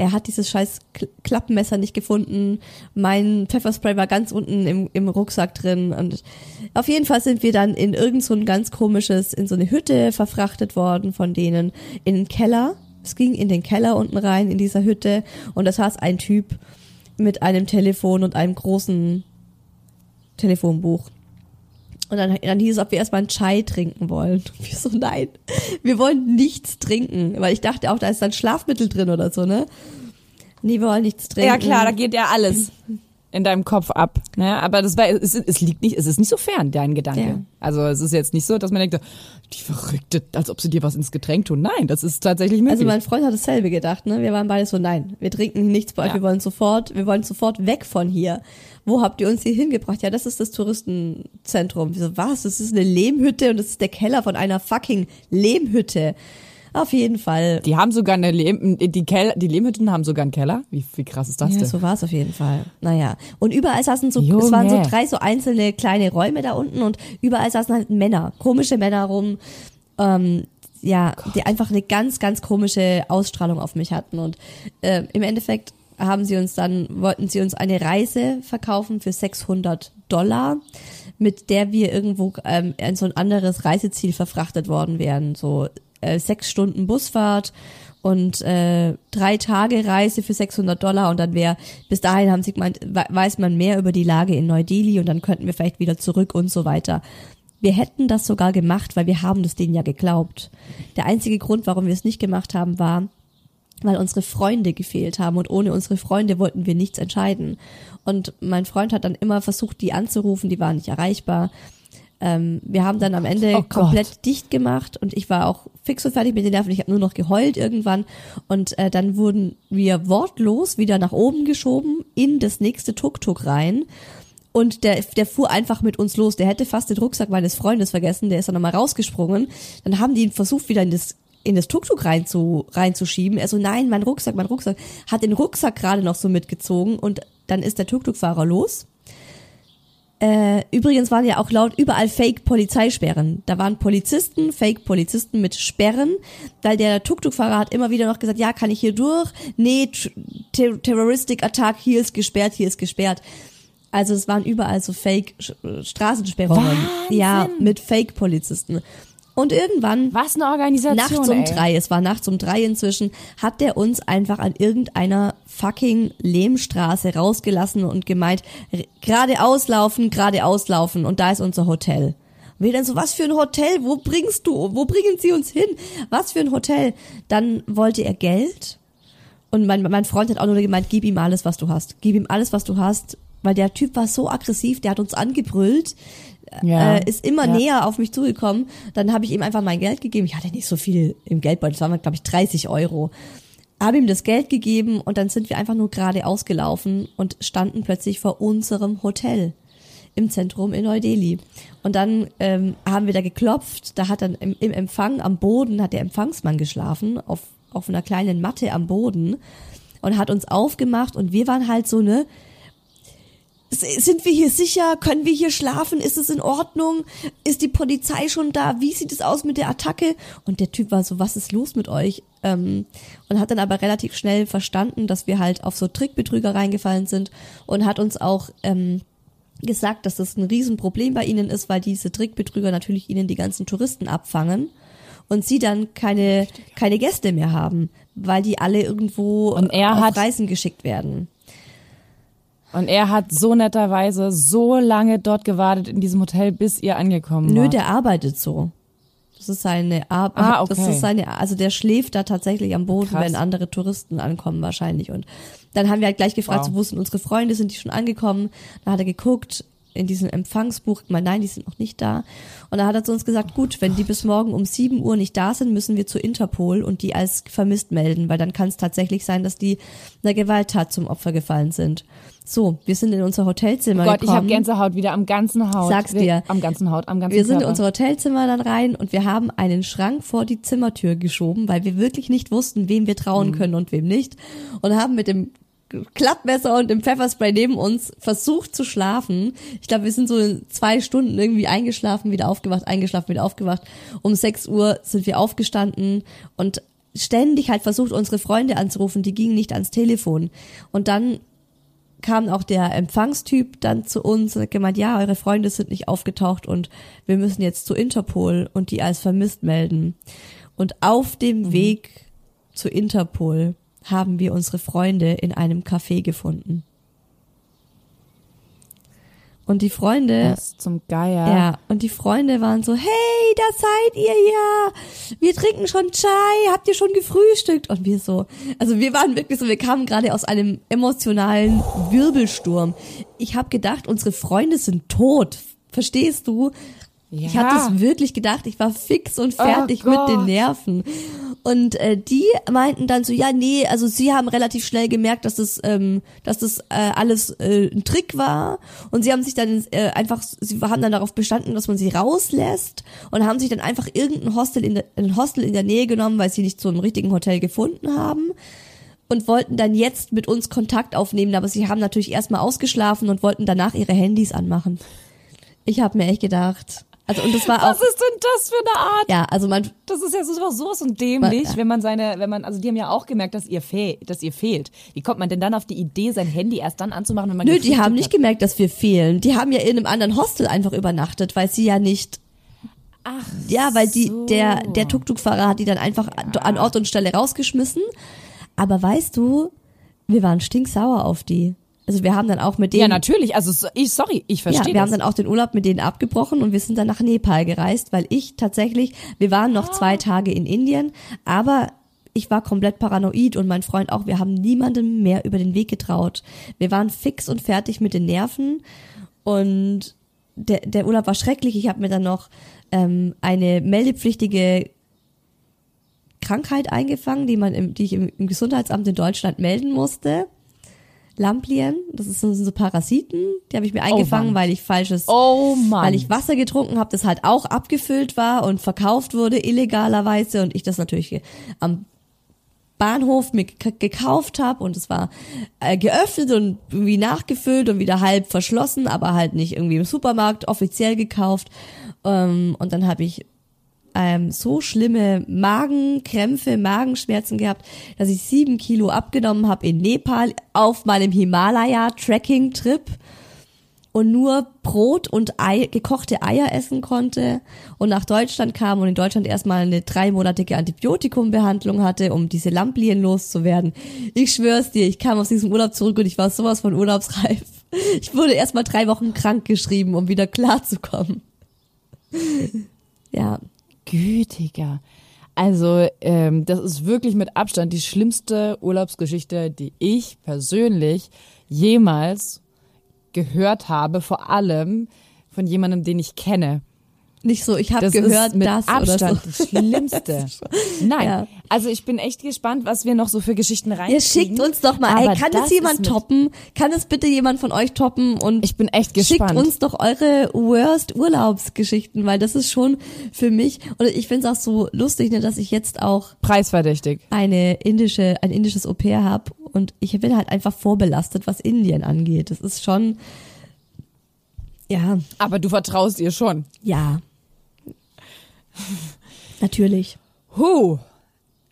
Er hat dieses scheiß Klappmesser nicht gefunden. Mein Pfefferspray war ganz unten im, im Rucksack drin. Und auf jeden Fall sind wir dann in irgend so ein ganz komisches, in so eine Hütte verfrachtet worden von denen, in den Keller. Es ging in den Keller unten rein, in dieser Hütte. Und das saß ein Typ mit einem Telefon und einem großen Telefonbuch. Und dann, dann hieß es, ob wir erstmal einen Chai trinken wollen. Und wir so, nein, wir wollen nichts trinken. Weil ich dachte auch, da ist dann Schlafmittel drin oder so, ne? Nee, wir wollen nichts trinken. Ja klar, da geht ja alles in deinem Kopf ab. Ne? Aber das war, es, es liegt nicht, es ist nicht so fern, dein Gedanke. Ja. Also es ist jetzt nicht so, dass man denkt, die Verrückte, als ob sie dir was ins Getränk tun. Nein, das ist tatsächlich möglich. Also mein Freund hat dasselbe gedacht, ne? Wir waren beide so, nein, wir trinken nichts bei euch, Ja. wir wollen sofort, wir wollen sofort weg von hier. Wo habt ihr uns hier hingebracht? Ja, das ist das Touristenzentrum. Wir so, was? Das ist eine Lehmhütte und das ist der Keller von einer fucking Lehmhütte. Auf jeden Fall. die haben sogar eine Lehm, die, Keller, die Lehmhütten haben sogar einen Keller. Wie, wie krass ist das Ja, denn? so war es auf jeden Fall. Naja. Und überall saßen so, es waren so Junge. drei so einzelne kleine Räume da unten und überall saßen halt Männer, komische Männer rum, ähm, ja, die einfach eine ganz, ganz komische Ausstrahlung auf mich hatten. Und äh, im Endeffekt haben sie uns dann, wollten sie uns eine Reise verkaufen für 600 Dollar, mit der wir irgendwo ähm, in so ein anderes Reiseziel verfrachtet worden wären. So äh, sechs Stunden Busfahrt und äh, drei Tage Reise für 600 Dollar und dann wäre, bis dahin haben sie gemeint, we- weiß man mehr über die Lage in Neu-Delhi und dann könnten wir vielleicht wieder zurück und so weiter. Wir hätten das sogar gemacht, weil wir haben das denen ja geglaubt. Der einzige Grund, warum wir es nicht gemacht haben, war, weil unsere Freunde gefehlt haben und ohne unsere Freunde wollten wir nichts entscheiden. Und mein Freund hat dann immer versucht, die anzurufen, die waren nicht erreichbar. Ähm, wir haben dann am Ende Oh komplett dicht gemacht und ich war auch fix und fertig mit den Nerven. Ich habe nur noch geheult irgendwann und äh, dann wurden wir wortlos wieder nach oben geschoben in das nächste Tuk-Tuk rein. Und der, der fuhr einfach mit uns los. Der hätte fast den Rucksack meines Freundes vergessen. Der ist dann nochmal rausgesprungen. Dann haben die ihn versucht, wieder in das, in das Tuk-Tuk rein zu, reinzuschieben. Er so, nein, mein Rucksack, mein Rucksack. Hat den Rucksack gerade noch so mitgezogen und dann ist der Tuk-Tuk-Fahrer los. Äh, übrigens waren ja auch laut überall Fake-Polizeisperren. Da waren Polizisten, Fake-Polizisten mit Sperren, weil der Tuk-Tuk-Fahrer hat immer wieder noch gesagt, ja, kann ich hier durch? Nee, Tr- Ter Terroristic Attack, hier ist gesperrt, hier ist gesperrt. Also es waren überall so Fake-Straßensperrungen. Wahnsinn. Ja, mit Fake-Polizisten. Und irgendwann Was eine Organisation. nachts um ey. drei, es war nachts um drei inzwischen, hat der uns einfach an irgendeiner fucking Lehmstraße rausgelassen und gemeint, geradeaus laufen, geradeaus laufen und da ist unser Hotel. Wir dann so, was für ein Hotel? Wo bringst du? Wo bringen sie uns hin? Was für ein Hotel? Dann wollte er Geld und mein, mein Freund hat auch nur gemeint, gib ihm alles, was du hast. Gib ihm alles, was du hast. Weil der Typ war so aggressiv, der hat uns angebrüllt, Ja. äh, ist immer Ja. näher auf mich zugekommen. Dann habe ich ihm einfach mein Geld gegeben. Ich hatte nicht so viel im Geldbeutel, das waren, glaube ich, 30 Euro. Habe ihm das Geld gegeben und dann sind wir einfach nur gerade ausgelaufen und standen plötzlich vor unserem Hotel im Zentrum in Neu-Delhi. Und dann ähm, haben wir da geklopft. Da hat dann im, im Empfang am Boden hat der Empfangsmann geschlafen auf auf einer kleinen Matte am Boden und hat uns aufgemacht und wir waren halt so ne S- sind wir hier sicher? Können wir hier schlafen? Ist es in Ordnung? Ist die Polizei schon da? Wie sieht es aus mit der Attacke? Und der Typ war so, was ist los mit euch? Ähm, und hat dann aber relativ schnell verstanden, dass wir halt auf so Trickbetrüger reingefallen sind und hat uns auch ähm, gesagt, dass das ein Riesenproblem bei ihnen ist, weil diese Trickbetrüger natürlich ihnen die ganzen Touristen abfangen und sie dann keine, keine Gäste mehr haben, weil die alle irgendwo Und er auf hat- Reisen geschickt werden. Und er hat so netterweise so lange dort gewartet in diesem Hotel, bis ihr angekommen Nö, wart. der arbeitet so. Das ist seine Arbeit. Ah, Das okay. ist seine, also der schläft da tatsächlich am Boden, Krass. wenn andere Touristen ankommen wahrscheinlich. Und dann haben wir halt gleich gefragt, Wow. so, wo sind unsere Freunde, sind die schon angekommen? Da hat er geguckt in diesem Empfangsbuch, gemeint, nein, die sind noch nicht da. Und da hat er zu uns gesagt, gut, wenn die bis morgen um 7 Uhr nicht da sind, müssen wir zu Interpol und die als vermisst melden, weil dann kann es tatsächlich sein, dass die einer Gewalttat zum Opfer gefallen sind. So, wir sind in unser Hotelzimmer Oh Gott, ich gekommen. habe Gänsehaut wieder am ganzen Haut. Sag's Wir- dir. Am ganzen Haut, am ganzen Wir sind Körper. in unser Hotelzimmer dann rein und wir haben einen Schrank vor die Zimmertür geschoben, weil wir wirklich nicht wussten, wem wir trauen Mhm. können und wem nicht. Und haben mit dem Klappmesser und dem Pfefferspray neben uns versucht zu schlafen. Ich glaube, wir sind so in zwei Stunden irgendwie eingeschlafen, wieder aufgewacht, eingeschlafen, wieder aufgewacht. Um 6 Uhr sind wir aufgestanden und ständig halt versucht, unsere Freunde anzurufen, die gingen nicht ans Telefon. Und dann kam auch der Empfangstyp dann zu uns und hat gemeint, ja, eure Freunde sind nicht aufgetaucht und wir müssen jetzt zu Interpol und die als vermisst melden. Und auf dem Weg zu Interpol haben wir unsere Freunde in einem Café gefunden. Und die Freunde, Das zum Geier. ja, und die Freunde waren so, hey, da seid ihr ja. Wir trinken schon Chai, habt ihr schon gefrühstückt? Und wir so, also wir waren wirklich so, wir kamen gerade aus einem emotionalen Wirbelsturm. Ich habe gedacht, unsere Freunde sind tot. Verstehst du? Ich Ja. habe das wirklich gedacht. Ich war fix und fertig Oh mit den. Nerven. Und äh, die meinten dann so, ja, nee, also sie haben relativ schnell gemerkt, dass das, ähm, dass das äh, alles äh, ein Trick war. Und sie haben sich dann äh, einfach, sie haben dann darauf bestanden, dass man sie rauslässt und haben sich dann einfach irgendein Hostel in der, ein Hostel in der Nähe genommen, weil sie nicht zu einem richtigen Hotel gefunden haben und wollten dann jetzt mit uns Kontakt aufnehmen, aber sie haben natürlich erstmal ausgeschlafen und wollten danach ihre Handys anmachen. Ich habe mir echt gedacht, also und das war auch Was ist denn das für eine Art? ja, also man Das ist ja sowas sowas und dämlich, Ja. wenn man seine, wenn man, also die haben ja auch gemerkt, dass ihr fehlt, dass ihr fehlt. Wie kommt man denn dann auf die Idee, sein Handy erst dann anzumachen, wenn man Nö, die haben nicht hat? gemerkt, dass wir fehlen. Die haben ja in einem anderen Hostel einfach übernachtet, weil sie ja nicht. Ach, Ja, weil die, so. der, der Tuk-Tuk-Fahrer hat die dann einfach an Ort und Stelle rausgeschmissen. Aber weißt du, wir waren stinksauer auf die. Also wir haben dann auch mit denen. Ja, natürlich. Also so- ich, sorry, ich Ja, verstehe wir haben das. dann auch den Urlaub mit denen abgebrochen und wir sind dann nach Nepal gereist, weil ich tatsächlich, wir waren noch zwei Tage in Indien, aber ich war komplett paranoid und mein Freund auch. Wir haben niemandem mehr über den Weg getraut. Wir waren fix und fertig mit den Nerven und der, der Urlaub war schrecklich. Ich habe mir dann noch ähm, eine meldepflichtige Krankheit eingefangen, die man im, die ich im, im Gesundheitsamt in Deutschland melden musste. Lamplien, das ist so, Parasiten, die habe ich mir eingefangen, Mann. weil ich falsches, oh weil ich Wasser getrunken habe, das halt auch abgefüllt war und verkauft wurde illegalerweise und ich das natürlich am Bahnhof mir gek- gekauft habe und es war äh, geöffnet und irgendwie nachgefüllt und wieder halb verschlossen, aber halt nicht irgendwie im Supermarkt offiziell gekauft. Ähm, und dann habe ich ähm, so schlimme Magenkrämpfe, Magenschmerzen gehabt, dass ich sieben Kilo abgenommen habe in Nepal auf meinem Himalaya-Tracking-Trip und nur Brot und Ei, gekochte Eier essen konnte und nach Deutschland kam und in Deutschland erstmal eine dreimonatige Antibiotikumbehandlung hatte, um diese Lamplien loszuwerden. Ich schwör's dir, ich kam aus diesem Urlaub zurück und ich war sowas von urlaubsreif. Ich wurde erstmal drei Wochen krank geschrieben, um wieder klarzukommen. Ja, Gütiger. Also, ähm, das ist wirklich mit Abstand die schlimmste Urlaubsgeschichte, die ich persönlich jemals gehört habe, vor allem von jemandem, den ich kenne. Nicht so, ich habe Das gehört, mit das Abstand oder so. das Schlimmste. Nein, Ja. also ich bin echt gespannt, was wir noch so für Geschichten reinkriegen. Ihr schickt uns doch mal, ey, kann das das jemand toppen? Kann es bitte jemand von euch toppen? Und Ich bin echt schickt gespannt. uns doch eure worst Urlaubsgeschichten, weil das ist schon für mich, und ich finde es auch so lustig, ne, dass ich jetzt auch Preisverdächtig. eine indische, ein indisches Au pair habe und ich bin halt einfach vorbelastet, was Indien angeht. Das ist schon, ja, Aber du vertraust ihr schon. ja. Natürlich. Huh.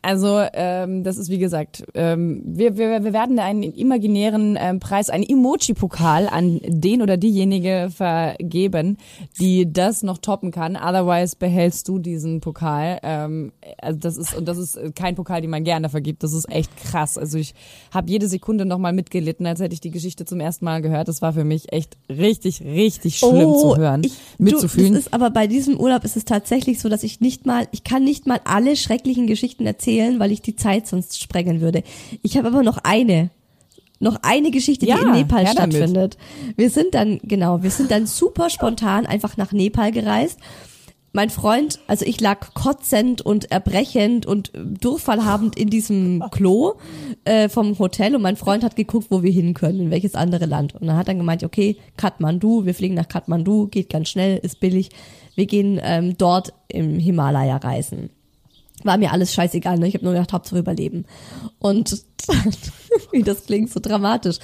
Also ähm, das ist wie gesagt, ähm, wir, wir, wir werden einen imaginären ähm, Preis, einen Emoji-Pokal an den oder diejenige vergeben, die das noch toppen kann. Otherwise behältst du diesen Pokal. Ähm, also das ist und das ist kein Pokal, den man gerne vergibt. Das ist echt krass. Also ich habe jede Sekunde noch mal mitgelitten, als hätte ich die Geschichte zum ersten Mal gehört. Das war für mich echt richtig, richtig schlimm zu hören, Oh, ich, mitzufühlen. Du, das ist aber bei diesem Urlaub ist es tatsächlich so, dass ich nicht mal, ich kann nicht mal alle schrecklichen Geschichten erzählen, weil ich die Zeit sonst sprengen würde. Ich habe aber noch eine. Noch eine Geschichte, Ja, die in Nepal damit. stattfindet. Wir sind dann, genau, wir sind dann super spontan einfach nach Nepal gereist. Mein Freund, also ich lag kotzend und erbrechend und Durchfall habend in diesem Klo äh, vom Hotel und mein Freund hat geguckt, wo wir hin können, in welches andere Land. Und dann hat er gemeint, okay, Kathmandu, wir fliegen nach Kathmandu, geht ganz schnell, ist billig. Wir gehen ähm, dort im Himalaya reisen. War mir alles scheißegal, ne? Ich habe nur gedacht, Hauptsache überleben. Und wie das klingt so dramatisch.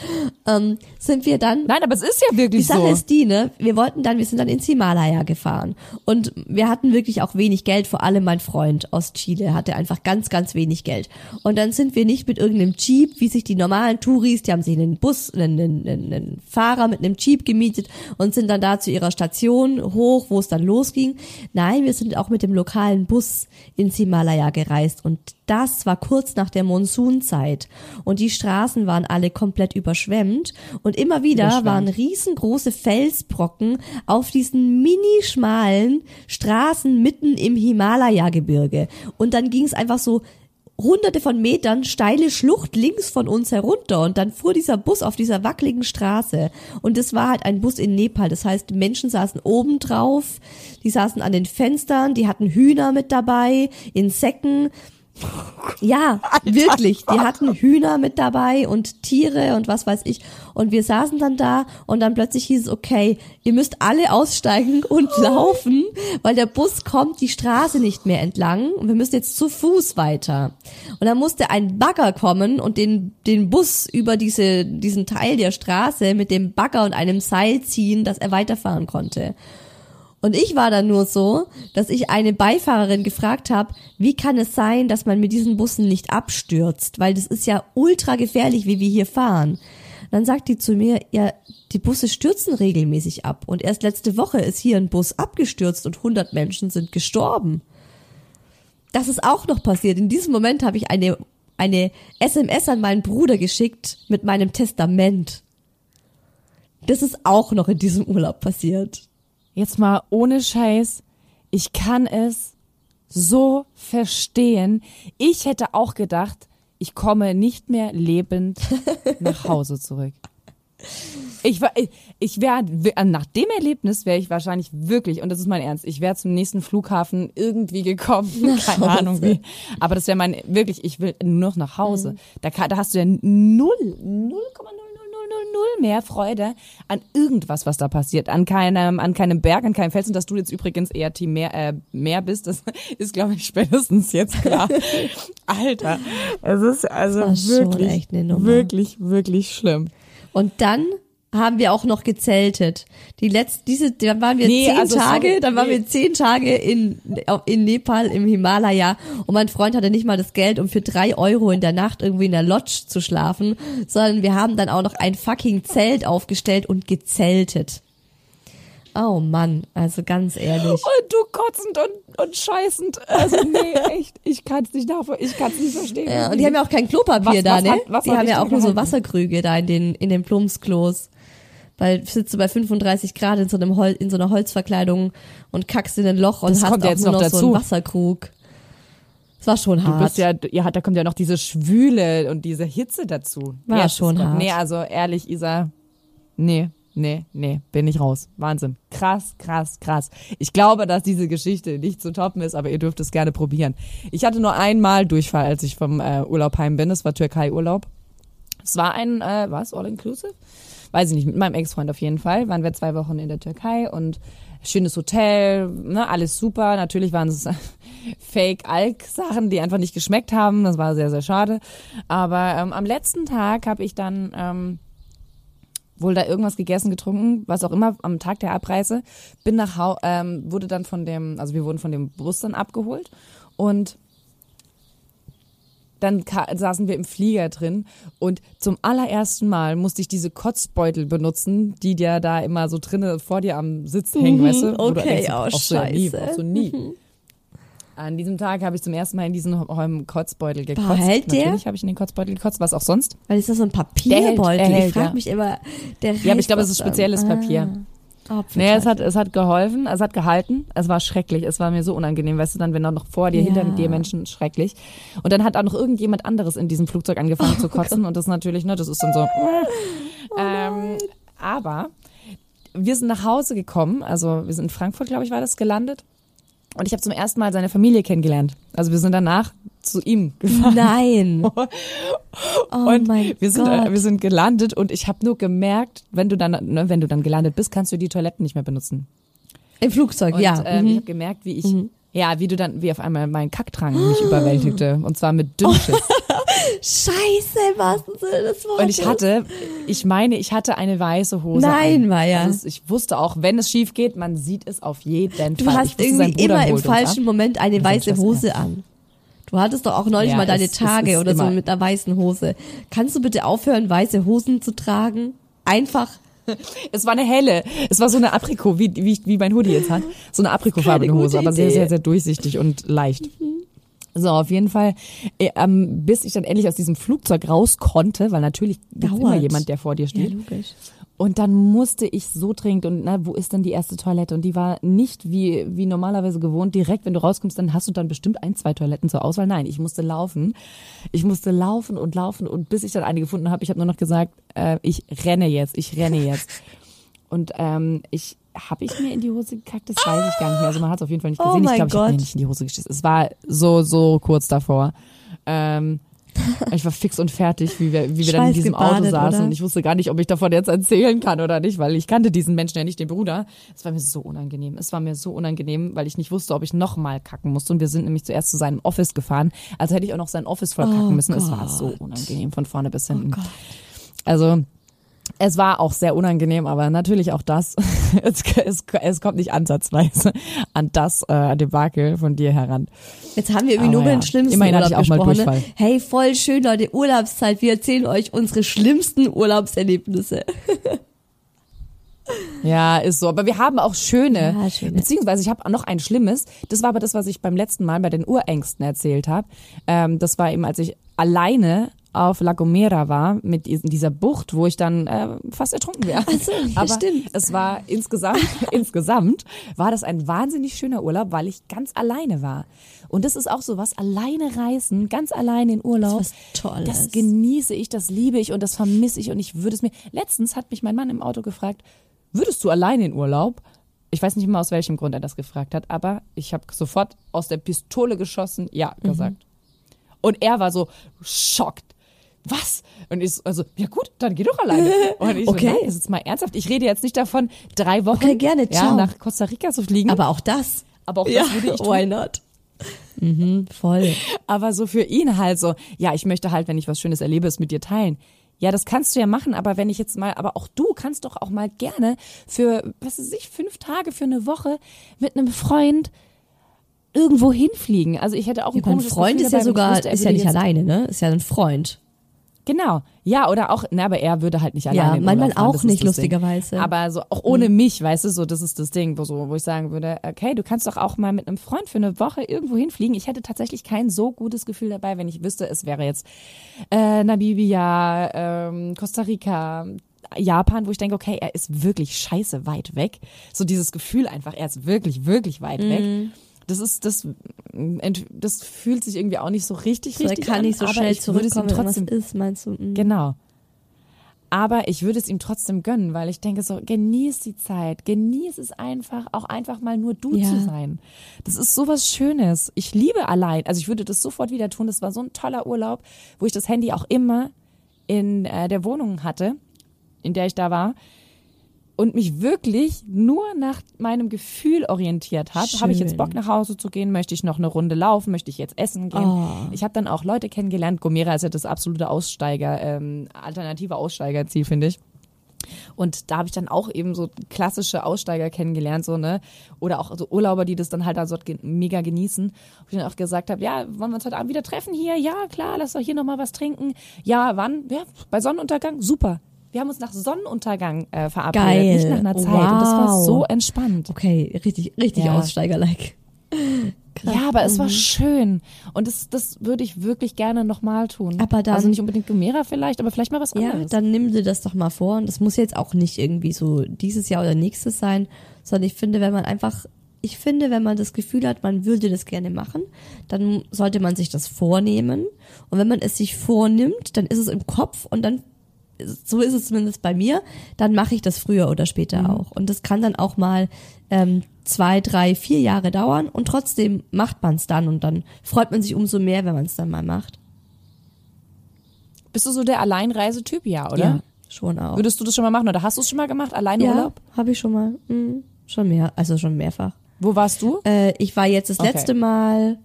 Ähm, sind wir dann Nein, aber es ist ja die wirklich Sache so. ist die, ne? Wir wollten dann, wir sind dann ins Himalaya gefahren. Und wir hatten wirklich auch wenig Geld, vor allem mein Freund aus Chile hatte einfach ganz, ganz wenig Geld. Und dann sind wir nicht mit irgendeinem Jeep, wie sich die normalen Touris, die haben sich einen Bus, einen, einen, einen, einen Fahrer mit einem Jeep gemietet und sind dann da zu ihrer Station hoch, wo es dann losging. Nein, wir sind auch mit dem lokalen Bus ins Himalaya gereist und das war kurz nach der Monsunzeit. Und die Straßen Straßen waren alle komplett überschwemmt. Und immer wieder Überschwemmt. waren riesengroße Felsbrocken auf diesen mini schmalen Straßen mitten im Himalaya-Gebirge. Und dann ging es einfach so hunderte von Metern steile Schlucht links von uns herunter. Und dann fuhr dieser Bus auf dieser wackeligen Straße. Und es war halt ein Bus in Nepal, das heißt Menschen saßen oben drauf, die saßen an den Fenstern, die hatten Hühner mit dabei, Insekten, ja, wirklich. Die hatten Hühner mit dabei und Tiere und was weiß ich. Und wir saßen dann da und dann plötzlich hieß es, okay, ihr müsst alle aussteigen und laufen, weil der Bus kommt die Straße nicht mehr entlang und wir müssen jetzt zu Fuß weiter. Und dann musste ein Bagger kommen und den, den Bus über diese, diesen Teil der Straße mit dem Bagger und einem Seil ziehen, dass er weiterfahren konnte. Und ich war dann nur so, dass ich eine Beifahrerin gefragt habe, wie kann es sein, dass man mit diesen Bussen nicht abstürzt, weil das ist ja ultra gefährlich, wie wir hier fahren. Dann sagt die zu mir, ja, die Busse stürzen regelmäßig ab und erst letzte Woche ist hier ein Bus abgestürzt und 100 Menschen sind gestorben. Das ist auch noch passiert. In diesem Moment habe ich eine eine SMS an meinen Bruder geschickt mit meinem Testament. Das ist auch noch in diesem Urlaub passiert. Jetzt mal ohne Scheiß. Ich kann es so verstehen. Ich hätte auch gedacht, ich komme nicht mehr lebend nach Hause zurück. Ich war, ich, ich wäre, nach dem Erlebnis wäre ich wahrscheinlich wirklich, und das ist mein Ernst, ich wäre zum nächsten Flughafen irgendwie gekommen, keine Ahnung wie. Aber das wäre mein, wirklich, ich will nur noch nach Hause. Da, kann, da hast du ja null, 0,000 mehr Freude an irgendwas, was da passiert. An keinem, an keinem Berg, an keinem Felsen, dass du jetzt übrigens eher Team Meer, äh, Meer bist, das ist, glaube ich, spätestens jetzt klar. Alter, es ist also wirklich, wirklich, wirklich schlimm. Und dann haben wir auch noch gezeltet. Die letzten, diese, dann waren wir Nee, zehn also Tage, sorry, dann waren nee. wir zehn Tage in, in Nepal im Himalaya und mein Freund hatte nicht mal das Geld, um für drei Euro in der Nacht irgendwie in der Lodge zu schlafen, sondern wir haben dann auch noch ein fucking Zelt aufgestellt und gezeltet. Oh Mann, also ganz ehrlich. Und du kotzend und, und scheißend. Also nee, echt, ich kann es nicht nachvoll, ich kann es nicht verstehen. Ja, und die haben ja auch kein Klopapier Was- da, was ne? hat- die haben ja auch nur so? Wasserkrüge da in den, in den Plumpsklos. Weil sitzt du bei 35 Grad in so einem Hol in so einer Holzverkleidung und kackst in ein Loch und Das hast kommt ja auch jetzt nur noch noch so dazu. einen Wasserkrug. Das war schon Du hart. bist ja, ja, da kommt ja noch diese Schwüle und diese Hitze dazu. War ja, schon hart. Nee, also ehrlich, Isa, nee, nee, nee, bin ich raus. Wahnsinn. Krass, krass, krass. Ich glaube, dass diese Geschichte nicht zu toppen ist, aber ihr dürft es gerne probieren. Ich hatte nur einmal Durchfall, als ich vom äh, Urlaub heim bin. Es war Türkei-Urlaub. Es war ein, äh, was, All-Inclusive? Weiß ich nicht, mit meinem Ex-Freund auf jeden Fall. Waren wir zwei Wochen in der Türkei und schönes Hotel, ne, alles super. Natürlich waren es Fake-Alk-Sachen, die einfach nicht geschmeckt haben. Das war sehr, sehr schade. Aber ähm, am letzten Tag habe ich dann ähm, wohl da irgendwas gegessen, getrunken, was auch immer, am Tag der Abreise. Bin nach Hau ähm, wurde dann von dem, also wir wurden von dem Bus dann abgeholt und dann saßen wir im Flieger drin und zum allerersten Mal musste ich diese Kotzbeutel benutzen, die dir da immer so drinnen vor dir am Sitz hängen, weißt du? Okay, denkst, oh, du ja nie, scheiße. du nie. An diesem Tag habe ich zum ersten Mal in diesen ähm, Kotzbeutel gekotzt. Boah, hält der? Natürlich habe ich in den Kotzbeutel gekotzt, was auch sonst. Weil ist das so ein Der hält- Papierbeutel? er hält, ich frage ja. mich immer, der Ja, aber ich glaube, es ist spezielles Papier. Ah, Nee, es hat, es hat geholfen, es hat gehalten. Es war schrecklich. Es war mir so unangenehm, weißt du, dann, wenn auch noch vor dir, Ja. hinter dir Menschen, schrecklich. Und dann hat auch noch irgendjemand anderes in diesem Flugzeug angefangen zu kotzen und das natürlich, ne, das ist dann so. ähm, aber wir sind nach Hause gekommen, also wir sind in Frankfurt, glaube ich, war das, gelandet. Und ich habe zum ersten Mal seine Familie kennengelernt. Also wir sind danach zu ihm gefahren. Nein. Oh und wir sind, Gott. äh, wir sind gelandet und ich habe nur gemerkt, wenn du dann, ne, wenn du dann gelandet bist, kannst du die Toiletten nicht mehr benutzen. Im Flugzeug, Und ja. ich mhm. habe gemerkt, wie ich, ja, wie du dann, wie auf einmal mein Kackdrang mich überwältigte. Und zwar mit Dünnschiss. Scheiße, im wahrsten Sinne des Wortes. Und ich hatte, ich meine, ich hatte eine weiße Hose. Nein. Maya. Also ich wusste auch, wenn es schief geht, man sieht es auf jeden Du Fall. hast ich wusste, sein irgendwie immer im falschen. Moment eine weiße. Hose an. Du hattest doch auch neulich Ja, mal deine es- es Tage ist oder so mit einer weißen Hose. Kannst du bitte aufhören, weiße Hosen zu tragen? Einfach. Es war eine helle. Es war so eine Aprikot, wie, wie, wie mein Hoodie jetzt hat. So eine aprikofarbene Keine Hose, aber sehr, sehr, sehr durchsichtig und leicht. So, auf jeden Fall, äh, ähm, bis ich dann endlich aus diesem Flugzeug raus konnte, weil natürlich Dauert. immer jemand, der vor dir Ja, steht. logisch. Und dann musste ich so dringend und na, wo ist denn die erste Toilette? Und die war nicht wie, wie normalerweise gewohnt. Direkt, wenn du rauskommst, dann hast du dann bestimmt ein, zwei Toiletten zur Auswahl. Nein, ich musste laufen. Ich musste laufen und laufen und bis ich dann eine gefunden habe, ich habe nur noch gesagt, äh, ich renne jetzt, ich renne jetzt. Und ähm, ich habe ich mir in die Hose gekackt, das weiß ich gar nicht mehr. Also man hat es auf jeden Fall nicht Oh gesehen. ich mein glaube, ich habe mir nicht in die Hose geschissen. Es war so, so kurz davor. Ähm, ich war fix und fertig, wie wir, wie wir dann in diesem Auto Schweißgebadet, saßen. oder? Und ich wusste gar nicht, ob ich davon jetzt erzählen kann oder nicht, weil ich kannte diesen Menschen ja nicht, den Bruder. Es war mir so unangenehm. Es war mir so unangenehm, weil ich nicht wusste, ob ich nochmal kacken musste. Und wir sind nämlich zuerst zu seinem Office gefahren. Also hätte ich auch noch sein Office voll kacken Oh müssen. Es war Gott. so unangenehm von vorne bis hinten. Gott. Also es war auch sehr unangenehm, aber natürlich auch das. Es, es, es kommt nicht ansatzweise an das äh, Debakel von dir heran. Jetzt haben wir irgendwie nur über ja, den schlimmsten immerhin Urlaub ich auch mal gesprochen. Ne? Durchfall. Hey, voll schön, Leute, Urlaubszeit. Wir erzählen euch unsere schlimmsten Urlaubserlebnisse. Ja, ist so. Aber wir haben auch schöne. Ja, schöne. Beziehungsweise ich habe noch ein schlimmes. Das war aber das, was ich beim letzten Mal bei den Urängsten erzählt habe. Ähm, das war eben, als ich alleine auf La Gomera war, mit dieser Bucht, wo ich dann äh, fast ertrunken wäre. Ach so, ja, aber stimmt. es war insgesamt, insgesamt war das ein wahnsinnig schöner Urlaub, weil ich ganz alleine war. Und das ist auch so was, alleine reisen, ganz alleine in Urlaub. Das ist was Tolles. Das genieße ich, das liebe ich und das vermisse ich und ich würde es mir. Letztens hat mich mein Mann im Auto gefragt, würdest du alleine in Urlaub? Ich weiß nicht mehr aus welchem Grund er das gefragt hat, aber ich habe sofort aus der Pistole geschossen, ja Mhm. gesagt. Und er war so schockt. Was? Und ich so, also, ja gut, dann geh doch alleine. Und ich Okay. so, nein, das ist jetzt mal ernsthaft. Ich rede jetzt nicht davon, drei Wochen Okay, gerne, ja, nach Costa Rica zu fliegen. Aber auch das. Aber auch das ja, würde ich tun. why not? Mhm, voll. Aber so für ihn halt so, ja, ich möchte halt, wenn ich was Schönes erlebe, es mit dir teilen. Ja, das kannst du ja machen, aber wenn ich jetzt mal, aber auch du kannst doch auch mal gerne für, was weiß ich, fünf Tage, für eine Woche mit einem Freund irgendwo hinfliegen. Also ich hätte auch ein Ja, mein komisches Freund Gefühl ist ja dabei, sogar, ist ja nicht alleine, ne? Ist ja ein Freund. Genau. Ja, oder auch, na, aber er würde halt nicht alleine Ja, manchmal auch nicht, Ding. lustigerweise. Mhm. Aber so auch ohne mich, weißt du, so das ist das Ding, wo so wo ich sagen würde, okay, du kannst doch auch mal mit einem Freund für eine Woche irgendwo hinfliegen. Ich hätte tatsächlich kein so gutes Gefühl dabei, wenn ich wüsste, es wäre jetzt äh, Namibia, ähm, Costa Rica, Japan, wo ich denke, okay, er ist wirklich scheiße weit weg. So dieses Gefühl einfach, er ist wirklich wirklich weit Mhm. weg. Das ist das ent- das fühlt sich irgendwie auch nicht so richtig So, richtig kann an, nicht so schnell ich würde es ihm zurückkommen, trotzdem ist, meinst du? Mhm. Genau. Aber ich würde es ihm trotzdem gönnen, weil ich denke so, genieß die Zeit, genieß es einfach, auch einfach mal nur du Ja. zu sein. Das ist sowas Schönes. Ich liebe allein, also ich würde das sofort wieder tun. Das war so ein toller Urlaub, wo ich das Handy auch immer in äh, der Wohnung hatte, in der ich da war und mich wirklich nur nach meinem Gefühl orientiert habe. Habe ich jetzt. Bock nach Hause zu gehen? Möchte ich noch eine Runde laufen? Möchte ich jetzt essen gehen? Oh. Ich habe dann auch Leute kennengelernt. Gomera ist ja das absolute Aussteiger, ähm, alternative Aussteigerziel, finde ich. Und da habe ich dann auch eben so klassische Aussteiger kennengelernt, so, ne? Oder auch so Urlauber, die das dann halt da so mega genießen. Wo ich dann auch gesagt habe, ja, wollen wir uns heute Abend wieder treffen hier? Ja, klar, lass doch hier nochmal was trinken. Ja, wann? Ja, bei Sonnenuntergang? Super. Wir haben uns nach Sonnenuntergang äh, verabredet, Geil. nicht nach einer Zeit. Und das war Wow. so entspannt. Okay, richtig, richtig Ja. Aussteiger-like. Ja, aber Mhm. es war schön. Und das, das würde ich wirklich gerne nochmal tun. Aber dann- also nicht unbedingt Gomera vielleicht, aber vielleicht mal was Ja, anderes. dann nimm dir das doch mal vor. Und das muss jetzt auch nicht irgendwie so dieses Jahr oder nächstes sein, sondern ich finde, wenn man einfach, ich finde, wenn man das Gefühl hat, man würde das gerne machen, dann sollte man sich das vornehmen. Und wenn man es sich vornimmt, dann ist es im Kopf und dann so ist es zumindest bei mir, dann mache ich das früher oder später Mhm. auch. Und das kann dann auch mal ähm, zwei, drei, vier Jahre dauern und trotzdem macht man es dann und dann freut man sich umso mehr, wenn man es dann mal macht. Bist du so der Alleinreisetyp, ja, oder? Ja, schon auch. Würdest du das schon mal machen oder hast du es schon mal gemacht, alleine ja, Urlaub? habe ich schon mal. Mhm, schon mehr, also schon mehrfach. Wo warst du? Äh, ich war jetzt das Okay. letzte Mal,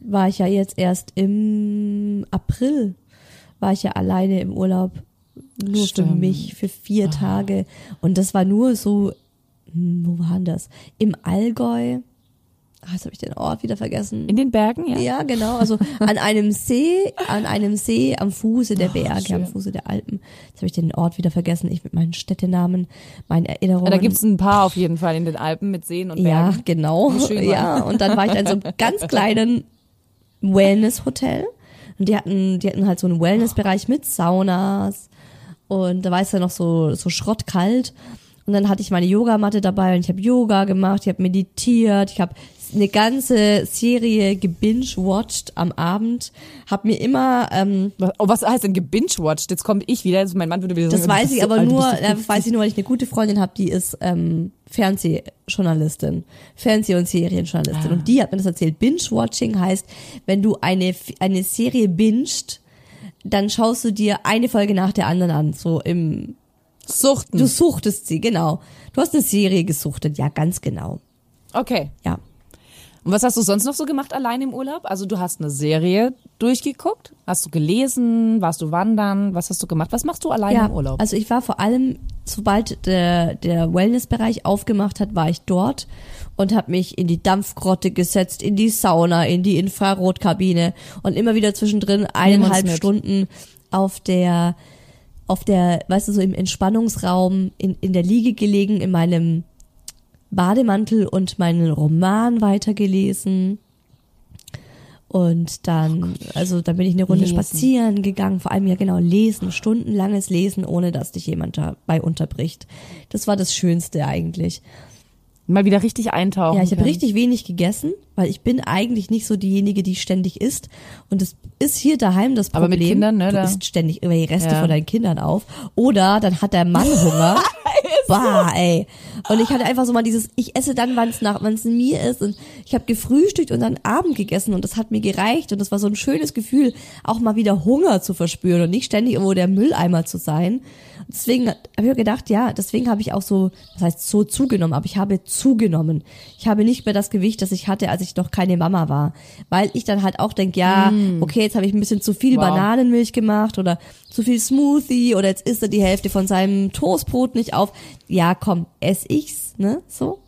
war ich ja jetzt erst im April, war ich ja alleine im Urlaub. Nur für Stimmt. mich, für vier Tage. Und das war nur so, hm, wo war denn das? Im Allgäu. Ah, jetzt habe ich den Ort wieder vergessen. In den Bergen, ja? Ja, genau. Also an einem See, an einem See am Fuße der Berge, schön. am Fuße der Alpen. Jetzt habe ich den Ort wieder vergessen. Ich mit meinen Städtenamen, meinen Erinnerungen. Da gibt's ein paar auf jeden Fall in den Alpen mit Seen und Ja, Bergen. genau. Schön sein. Ja, und dann war ich an so einem ganz kleinen Wellness-Hotel. Und die hatten, die hatten halt so einen Wellness-Bereich mit Saunas. Und da war es ja noch so, so schrottkalt. Und dann hatte ich meine Yogamatte dabei und ich habe Yoga gemacht, ich habe meditiert, ich habe eine ganze Serie gebinge-watched am Abend, habe mir immer ähm, Was, oh, was heißt denn gebinge-watched? Jetzt komme ich wieder, also mein Mann würde wieder das sagen, weiß bist ich aber nur, äh, 50? weiß ich nur, weil ich eine gute Freundin habe, die ist ähm, Fernsehjournalistin, Fernseh- und Serienjournalistin. Und die hat mir das erzählt. Binge-Watching heißt, wenn du eine, eine Serie binged, dann schaust du dir eine Folge nach der anderen an. So im, Suchten. du suchtest sie, genau. Du hast eine Serie gesuchtet, ja, ganz genau. okay. Ja. Und was hast du sonst noch so gemacht allein im Urlaub? Also du hast eine Serie durchgeguckt, hast du gelesen, warst du wandern, was hast du gemacht? Was machst du allein ja, im Urlaub? also ich war vor allem, sobald der, der Wellness-Bereich aufgemacht hat, war ich dort und habe mich in die Dampfgrotte gesetzt, in die Sauna, in die Infrarotkabine und immer wieder zwischendrin eineinhalb. Stunden auf der, auf der, weißt du, so im Entspannungsraum in, in der Liege gelegen, in meinem Bademantel und meinen Roman weitergelesen. Und dann, also dann bin ich eine Runde Lesen. spazieren gegangen, vor allem ja genau lesen, stundenlanges Lesen, ohne dass dich jemand dabei unterbricht. Das war das Schönste eigentlich. Mal wieder richtig eintauchen. Ja, ich habe richtig wenig gegessen, weil ich bin eigentlich nicht so diejenige, die ständig isst. Und es ist hier daheim das Aber Problem. mit Kindern, ne, Du isst ständig über die Reste Ja. von deinen Kindern auf. Oder dann hat der Mann Hunger. bah, ey. Und ich hatte einfach so mal dieses, ich esse dann, wann es nach, wann es mir ist. Und ich habe gefrühstückt und dann Abend gegessen und das hat mir gereicht. Und das war so ein schönes Gefühl, auch mal wieder Hunger zu verspüren und nicht ständig irgendwo der Mülleimer zu sein. Deswegen habe ich mir gedacht, ja, deswegen habe ich auch so, das heißt so zugenommen, aber ich habe zugenommen. Ich habe nicht mehr das Gewicht, das ich hatte, als ich noch keine Mama war. Weil ich dann halt auch denke, ja, okay, jetzt habe ich ein bisschen zu viel Wow. Bananenmilch gemacht oder zu viel Smoothie oder jetzt isst er die Hälfte von seinem Toastbrot nicht auf. Ja, komm, ess ich's, ne? So.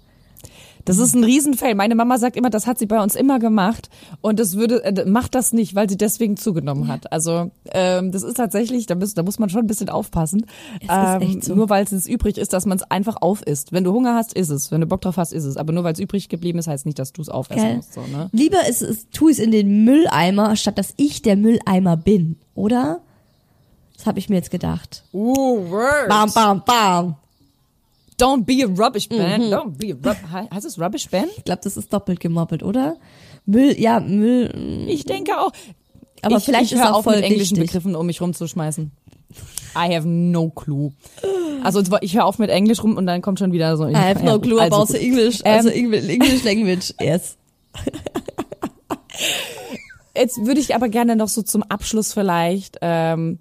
Das ist ein Riesenfail. Meine Mama sagt immer, das hat sie bei uns immer gemacht und das würde äh, macht das nicht, weil sie deswegen zugenommen hat. Also ähm, das ist tatsächlich, da, muss, da muss man schon ein bisschen aufpassen. Ähm, echt so. Nur weil es übrig ist, dass man es einfach aufisst. Wenn du Hunger hast, ist es. Wenn du Bock drauf hast, ist es. Aber nur weil es übrig geblieben ist, heißt nicht, dass du es aufessen Gell? musst. So, ne? Lieber ist es, tu es in den Mülleimer, statt dass ich der Mülleimer bin, oder? Das habe ich mir jetzt gedacht. Oh, word. Bam, bam, bam. Don't be a rubbish man. Mhm. Don't be a rub He- heißt es rubbish man? Ich glaube, das ist doppelt gemoppelt, oder? Müll, ja, Müll. mm, Ich denke auch. Aber ich, vielleicht ich ist auch voll mit englischen wichtig. Begriffen, um mich rumzuschmeißen. I have no clue. Also ich höre auf mit Englisch rum und dann kommt schon wieder so. I have no clue also about gut. the English, Ähm, also English, English language, yes. Jetzt würde ich aber gerne noch so zum Abschluss vielleicht ähm,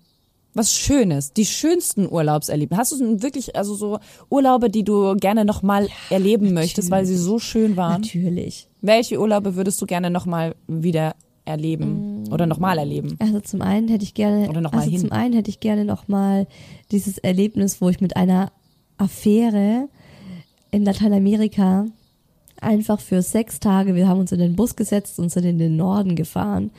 was Schönes, die schönsten Urlaubserlebnisse. Hast du wirklich also so Urlaube, die du gerne noch mal erleben möchtest, weil sie so schön waren? Natürlich. Welche Urlaube würdest du gerne noch mal wieder erleben oder noch mal erleben? Also zum einen hätte ich gerne, Oder noch mal also hin. zum einen hätte ich gerne noch mal dieses Erlebnis, wo ich mit einer Affäre in Lateinamerika einfach für sechs Tage, wir haben uns in den Bus gesetzt und sind in den Norden gefahren,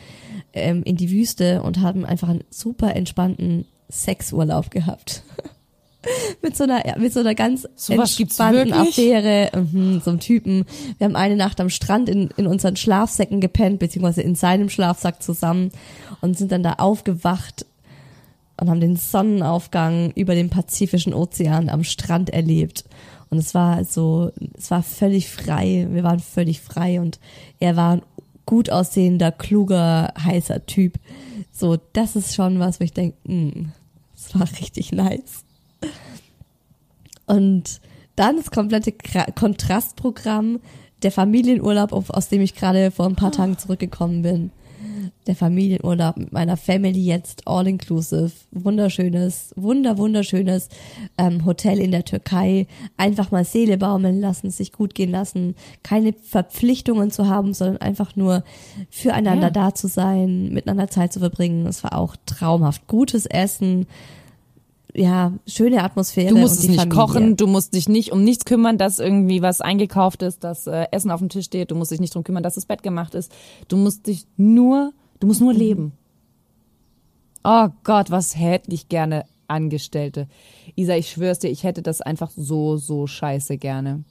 ähm, in die Wüste und haben einfach einen super entspannten Sexurlaub gehabt. mit so einer, mit so einer ganz gibt's entspannten? Affäre, mhm, so einem Typen. Wir haben eine Nacht am Strand in, in unseren Schlafsäcken gepennt, beziehungsweise in seinem Schlafsack zusammen und sind dann da aufgewacht und haben den Sonnenaufgang über dem Pazifischen Ozean am Strand erlebt. Und es war so, es war völlig frei. Wir waren völlig frei und er war ein gut aussehender, kluger, heißer Typ. So, das ist schon was, wo ich denke, das war richtig nice. Und dann das komplette Kontrastprogramm, der Familienurlaub, aus dem ich gerade vor ein paar Tagen zurückgekommen bin. Der Familienurlaub mit meiner Family jetzt all inclusive. Wunderschönes, wunder, wunderschönes ähm, Hotel in der Türkei. Einfach mal Seele baumeln lassen, sich gut gehen lassen. Keine Verpflichtungen zu haben, sondern einfach nur füreinander Ja. da zu sein, miteinander Zeit zu verbringen. Es war auch traumhaft. Gutes Essen, ja, schöne Atmosphäre. Du musst es nicht Familie. kochen, du musst dich nicht um nichts kümmern, dass irgendwie was eingekauft ist, dass äh, Essen auf dem Tisch steht, du musst dich nicht drum kümmern, dass das Bett gemacht ist. Du musst dich nur, du musst nur leben. Oh Gott, was hätte ich gerne Angestellte. Isa, ich schwör's dir, ich hätte das einfach so, so scheiße gerne.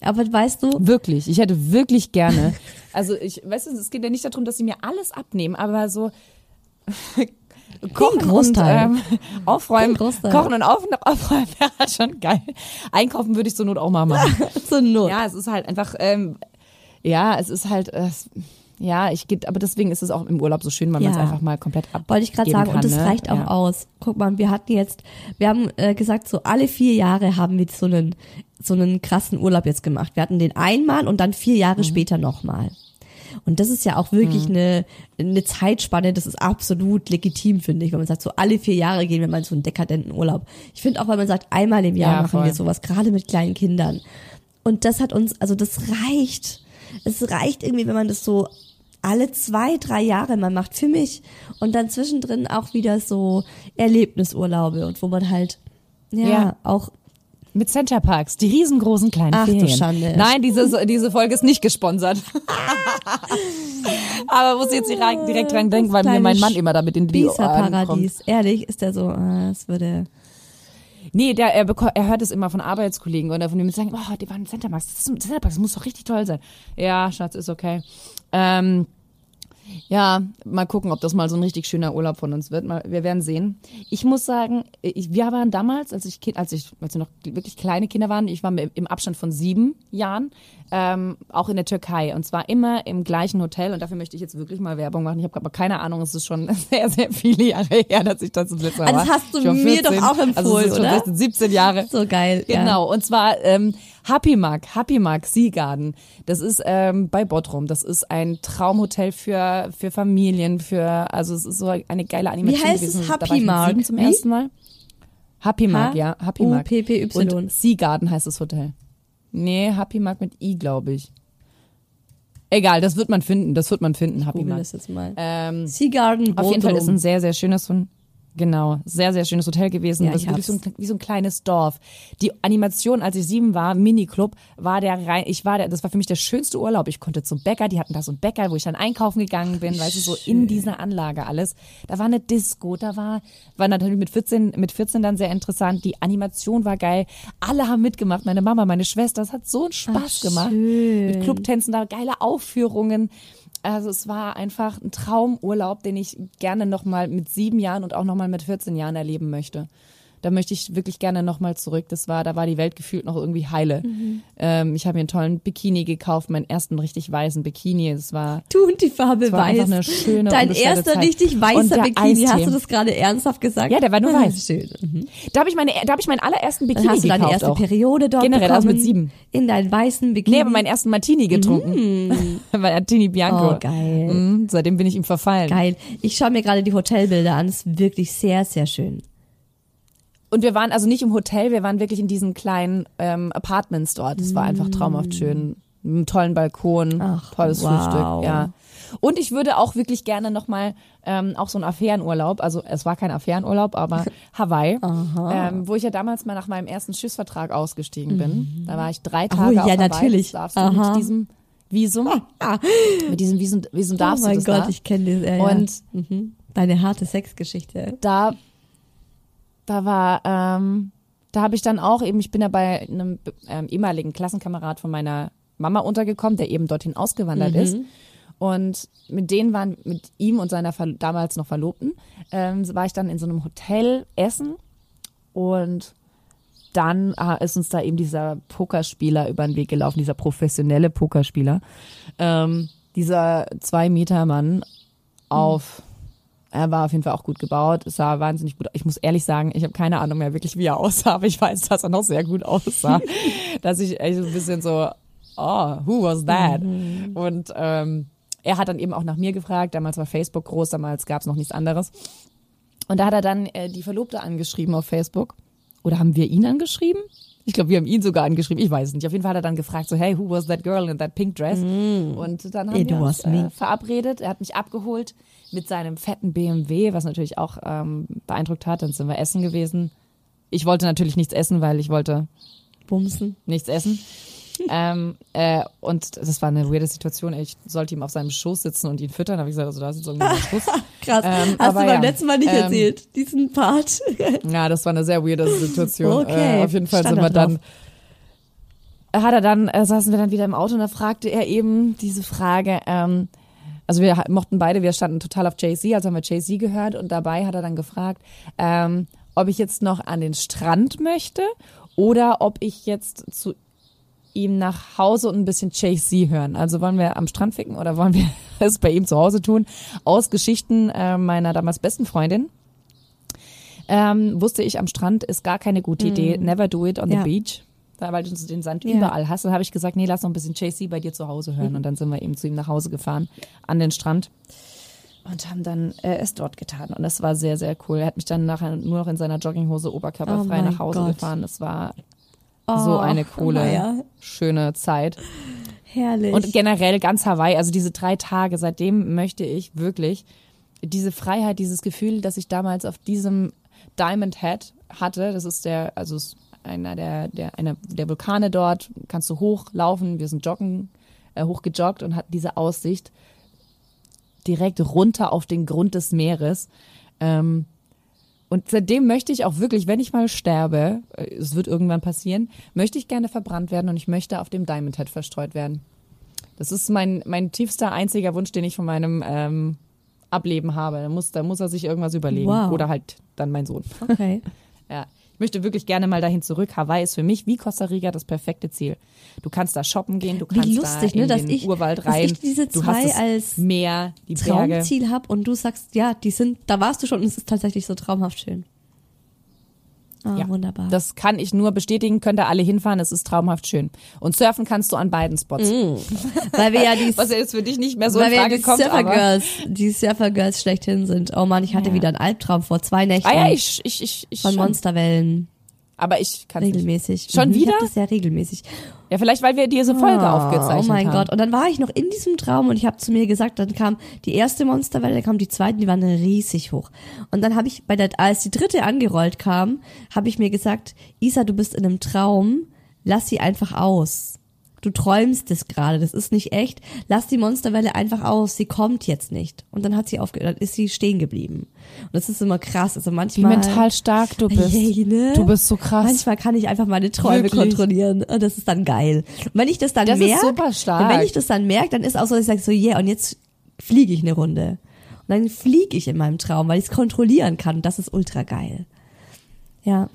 Aber weißt du, Wirklich. Ich hätte wirklich gerne. Also ich, weißt du, es geht ja nicht darum, dass sie mir alles abnehmen, aber so kochen und Großteil. ähm, aufräumen, kochen und auf, aufräumen wäre halt schon geil. Einkaufen würde ich zur Not auch mal machen. zur Not. ja, es ist halt einfach, ähm, ja, es ist halt, äh, ja, ich geht, aber deswegen ist es auch im Urlaub so schön, weil man es Ja. einfach mal komplett ab. Wollte ich gerade sagen, kann, und das ne? reicht auch ja. aus. Guck mal, wir hatten jetzt, wir haben äh, gesagt, so alle vier Jahre haben wir so einen, so einen krassen Urlaub jetzt gemacht. Wir hatten den einmal und dann vier Jahre Mhm. später nochmal. Und das ist ja auch wirklich eine, eine Zeitspanne, das ist absolut legitim, finde ich, wenn man sagt, so alle vier Jahre gehen wir mal in so einen dekadenten Urlaub. Ich finde auch, wenn man sagt, einmal im Jahr Ja, machen voll. wir sowas, gerade mit kleinen Kindern. Und das hat uns, also das reicht. Es reicht irgendwie, wenn man das so alle zwei, drei Jahre mal macht für mich. Und dann zwischendrin auch wieder so Erlebnisurlaube und wo man halt, ja, Ja. auch Mit Center Parks, die riesengroßen kleinen Ach du Ferien. Schande. Nein, diese, diese Folge ist nicht gesponsert. Aber muss ich jetzt direkt, dran denken, weil mir mein Mann immer damit in die Ohren kommt. Ehrlich, ist der so, ah, es würde, Nee, der, er, er hört es immer von Arbeitskollegen oder von dem sagen, oh, die waren im Center Parks. Das, ist, Center Parks, das muss doch richtig toll sein. Ja, Schatz, ist okay. Ähm, ja, mal gucken, ob das mal so ein richtig schöner Urlaub von uns wird. Mal, wir werden sehen. Ich muss sagen, ich, wir waren damals, als ich, Kind, als ich, als wir noch wirklich kleine Kinder waren, ich war im Abstand von sieben Jahren, ähm, auch in der Türkei. Und zwar immer im gleichen Hotel. Und dafür möchte ich jetzt wirklich mal Werbung machen. Ich habe aber keine Ahnung, es ist schon sehr, sehr viele Jahre her, dass ich das das letzte Mal Ah, das hast du mir doch auch also empfohlen, es ist schon oder? vielleicht 17 Jahre. so geil. Genau, und zwar ähm, Happy Mark, Happy Mark Sea Garden. Das ist ähm, bei Bottrum. Das ist ein Traumhotel für für Familien, für also es ist so eine geile Animation heißt es? gewesen. Happy ich mit Mark? zum Wie? ersten Mal. Happy Mark, ja, Happy Mark. U-P-P-Y. Und Sea Garden heißt das Hotel. Nee, Happy Mark mit I, glaube ich. Egal, das wird man finden, das wird man finden, Happy Google Mark. das jetzt mal. Ähm, Sea Garden auf jeden Fall ist ein sehr, sehr schönes und genau, sehr, sehr schönes Hotel gewesen. Ja, das ist wirklich so ein, wie so ein kleines Dorf. Die Animation, als ich sieben war, Miniclub, war der rein, ich war der, das war für mich der schönste Urlaub. Ich konnte zum Bäcker, die hatten da so einen Bäcker, wo ich dann einkaufen gegangen bin, weißt du, so in dieser Anlage alles. Da war eine Disco, da war, war natürlich mit 14, mit 14 dann sehr interessant. Die Animation war geil. Alle haben mitgemacht. Meine Mama, meine Schwester, es hat so einen Spaß gemacht. Mit Clubtänzen, da geile Aufführungen. Also es war einfach ein Traumurlaub, den ich gerne nochmal mit sieben Jahren und auch nochmal mit 14 Jahren erleben möchte. Da möchte ich wirklich gerne nochmal zurück. Das war, da war die Welt gefühlt noch irgendwie heile. Mhm. Ähm, ich habe mir einen tollen Bikini gekauft, meinen ersten richtig weißen Bikini. Das war Du und die Farbe Das war einfach weiß. eine schöne, Dein erster Zeit. richtig weißer Bikini. Hast Eistee. du das gerade ernsthaft gesagt? Ja, der war nur weiß. Schön. Mhm. da habe ich meine, da habe ich meinen allerersten Bikini Dann hast du deine gekauft erste auch. Periode dort Generell, bekommen. also mit sieben. In deinen weißen Bikini. Nee, aber meinen ersten Martini getrunken. Martini Bianco. Mhm. Oh, geil. Mhm, seitdem bin ich ihm verfallen. Geil. Ich schaue mir gerade die Hotelbilder an. Ist wirklich sehr, sehr schön. Und wir waren also nicht im Hotel, wir waren wirklich in diesen kleinen ähm, Apartments dort. Das war einfach traumhaft schön. Mit einem tollen Balkon. Ach, tolles wow. Frühstück, ja. Und ich würde auch wirklich gerne nochmal ähm, auch so einen Affärenurlaub, also es war kein Affärenurlaub, aber Hawaii, ähm, wo ich ja damals mal nach meinem ersten Schiffsvertrag ausgestiegen bin. Da war ich drei Tage Mhm. ja, auf Hawaii. natürlich. Darfst du Aha. mit diesem Visum, mit diesem Visum, Visum Oh darfst mein du das Gott, da. ich kenne das. Ja, Und ja. Mhm. Deine harte Sexgeschichte. da, da war, ähm, da habe ich dann auch eben, ich bin ja bei einem ähm, ehemaligen Klassenkamerad von meiner Mama untergekommen, der eben dorthin ausgewandert ist. Und mit denen waren, mit ihm und seiner Ver damals noch Verlobten, ähm, war ich dann in so einem Hotel essen und dann äh, ist uns da eben dieser Pokerspieler über den Weg gelaufen, dieser professionelle Pokerspieler. Ähm, dieser zwei Meter Mann auf, er war auf jeden Fall auch gut gebaut, es sah wahnsinnig gut. Ich muss ehrlich sagen, ich habe keine Ahnung mehr wirklich, wie er aussah, aber ich weiß, dass er noch sehr gut aussah. dass ich echt so ein bisschen so, oh, who was that? Und ähm, er hat dann eben auch nach mir gefragt. Damals war Facebook groß, damals gab es noch nichts anderes. Und da hat er dann äh, die Verlobte angeschrieben auf Facebook. Oder haben wir ihn angeschrieben? Ich glaube, wir haben ihn sogar angeschrieben. Ich weiß es nicht. Auf jeden Fall hat er dann gefragt, so, hey, who was that girl in that pink dress? Und dann haben It wir uns äh, verabredet. Er hat mich abgeholt mit seinem fetten BMW, was natürlich auch ähm, beeindruckt hat. Dann sind wir essen gewesen. Ich wollte natürlich nichts essen, weil ich wollte Bumsen. nichts essen. ähm, äh, und das war eine weirde Situation. Ich sollte ihm auf seinem Schoß sitzen und ihn füttern. Da habe ich gesagt, also da ist jetzt irgendwie ein Schuss. Krass. Ähm, Hast du beim ja. letzten Mal nicht Ähm, erzählt, diesen Part. Ja, das war eine sehr weirde Situation. Okay, Äh, auf jeden Fall stand sind wir da dann. hat er dann, äh, saßen wir dann wieder im Auto und da fragte er eben diese Frage, ähm, also wir mochten beide, wir standen total auf Jay-Z, also haben wir Jay-Z gehört und dabei hat er dann gefragt, ähm, ob ich jetzt noch an den Strand möchte oder ob ich jetzt zu ihm nach Hause und ein bisschen Jay-Z hören. Also wollen wir am Strand ficken oder wollen wir es bei ihm zu Hause tun? Aus Geschichten äh, meiner damals besten Freundin ähm, wusste ich, am Strand ist gar keine gute Idee. Never do it on Ja. the beach. Weil du den Sand Ja. überall hast. Dann habe ich gesagt, nee, lass noch ein bisschen Jay-Z bei dir zu Hause hören. Und dann sind wir eben zu ihm nach Hause gefahren, an den Strand. Und haben dann äh, es dort getan. Und das war sehr, sehr cool. Er hat mich dann nachher nur noch in seiner Jogginghose oberkörperfrei Oh nach Hause Gott. gefahren. Das war Oh, so eine coole, Maya. schöne Zeit. Herrlich. Und generell ganz Hawaii, also diese drei Tage, seitdem möchte ich wirklich diese Freiheit, dieses Gefühl, das ich damals auf diesem Diamond Head hatte, das ist der, also ist einer der, der, einer der Vulkane dort, kannst du hochlaufen, wir sind joggen, äh, hochgejoggt und hatten diese Aussicht direkt runter auf den Grund des Meeres. Ähm, und seitdem möchte ich auch wirklich, wenn ich mal sterbe, äh, es wird irgendwann passieren, möchte ich gerne verbrannt werden und ich möchte auf dem Diamond Head verstreut werden. Das ist mein, mein tiefster, einziger Wunsch, den ich von meinem ähm, Ableben habe. Da muss, da muss er sich irgendwas überlegen. Wow. Oder halt dann mein Sohn. okay. Ja. Ich möchte wirklich gerne mal dahin zurück. Hawaii ist für mich wie Costa Rica das perfekte Ziel. Du kannst da shoppen gehen, du Wie kannst lustig, da in ne, dass den ich- Urwald dass rein. ich diese du hast zwei das als Meer, die. Traumziel hab und du sagst, ja, die sind, da warst du schon und es ist tatsächlich so traumhaft schön. Ah, Ja, wunderbar. Das kann ich nur bestätigen, könnt ihr alle hinfahren, es ist traumhaft schön. Und surfen kannst du an beiden Spots. weil wir ja die, Was ja jetzt für dich nicht mehr so weil in wir ja die kommt. Aber, Surfergirls, die Surfergirls schlechthin sind. Oh Mann, ich hatte Ja. wieder einen Albtraum vor zwei Nächten ah ja, ich, ich, ich, ich von schon. Monsterwellen. Aber ich kann nicht. Regelmäßig. Schon Mhm, wieder? Ich das ja regelmäßig. Ja, vielleicht, weil wir diese Folge Ah, aufgezeichnet Oh mein haben. Gott. Und dann war ich noch in diesem Traum und ich habe zu mir gesagt, dann kam die erste Monsterwelle, dann kam die zweite, die waren riesig hoch. Und dann habe ich bei der, als die dritte angerollt kam, habe ich mir gesagt, Isa, du bist in einem Traum, lass sie einfach aus. Du träumst es gerade, das ist nicht echt. Lass die Monsterwelle einfach aus, sie kommt jetzt nicht. Und dann hat sie aufgehört, dann ist sie stehen geblieben. Und das ist immer krass. Also Wie manchmal. mental stark du bist. Yay, ne? Du bist so krass. Manchmal kann ich einfach meine Träume Wirklich? kontrollieren und das ist dann geil. Und wenn ich das dann Das ist merke, super stark. wenn ich das dann merke, dann ist auch so, dass ich sage so, yeah, und jetzt fliege ich eine Runde. Und dann fliege ich in meinem Traum, weil ich es kontrollieren kann. Das ist ultra geil. Ja.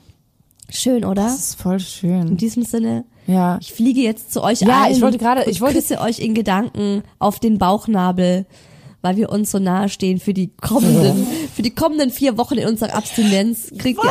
Schön, oder? das ist voll schön. In diesem Sinne, Ja. ich fliege jetzt zu euch Ja, allen ich wollte gerade- ich wollte- küsse euch in Gedanken auf den Bauchnabel, weil wir uns so nahe stehen für die kommenden, für die kommenden vier Wochen in unserer Abstinenz. Kriegt ihr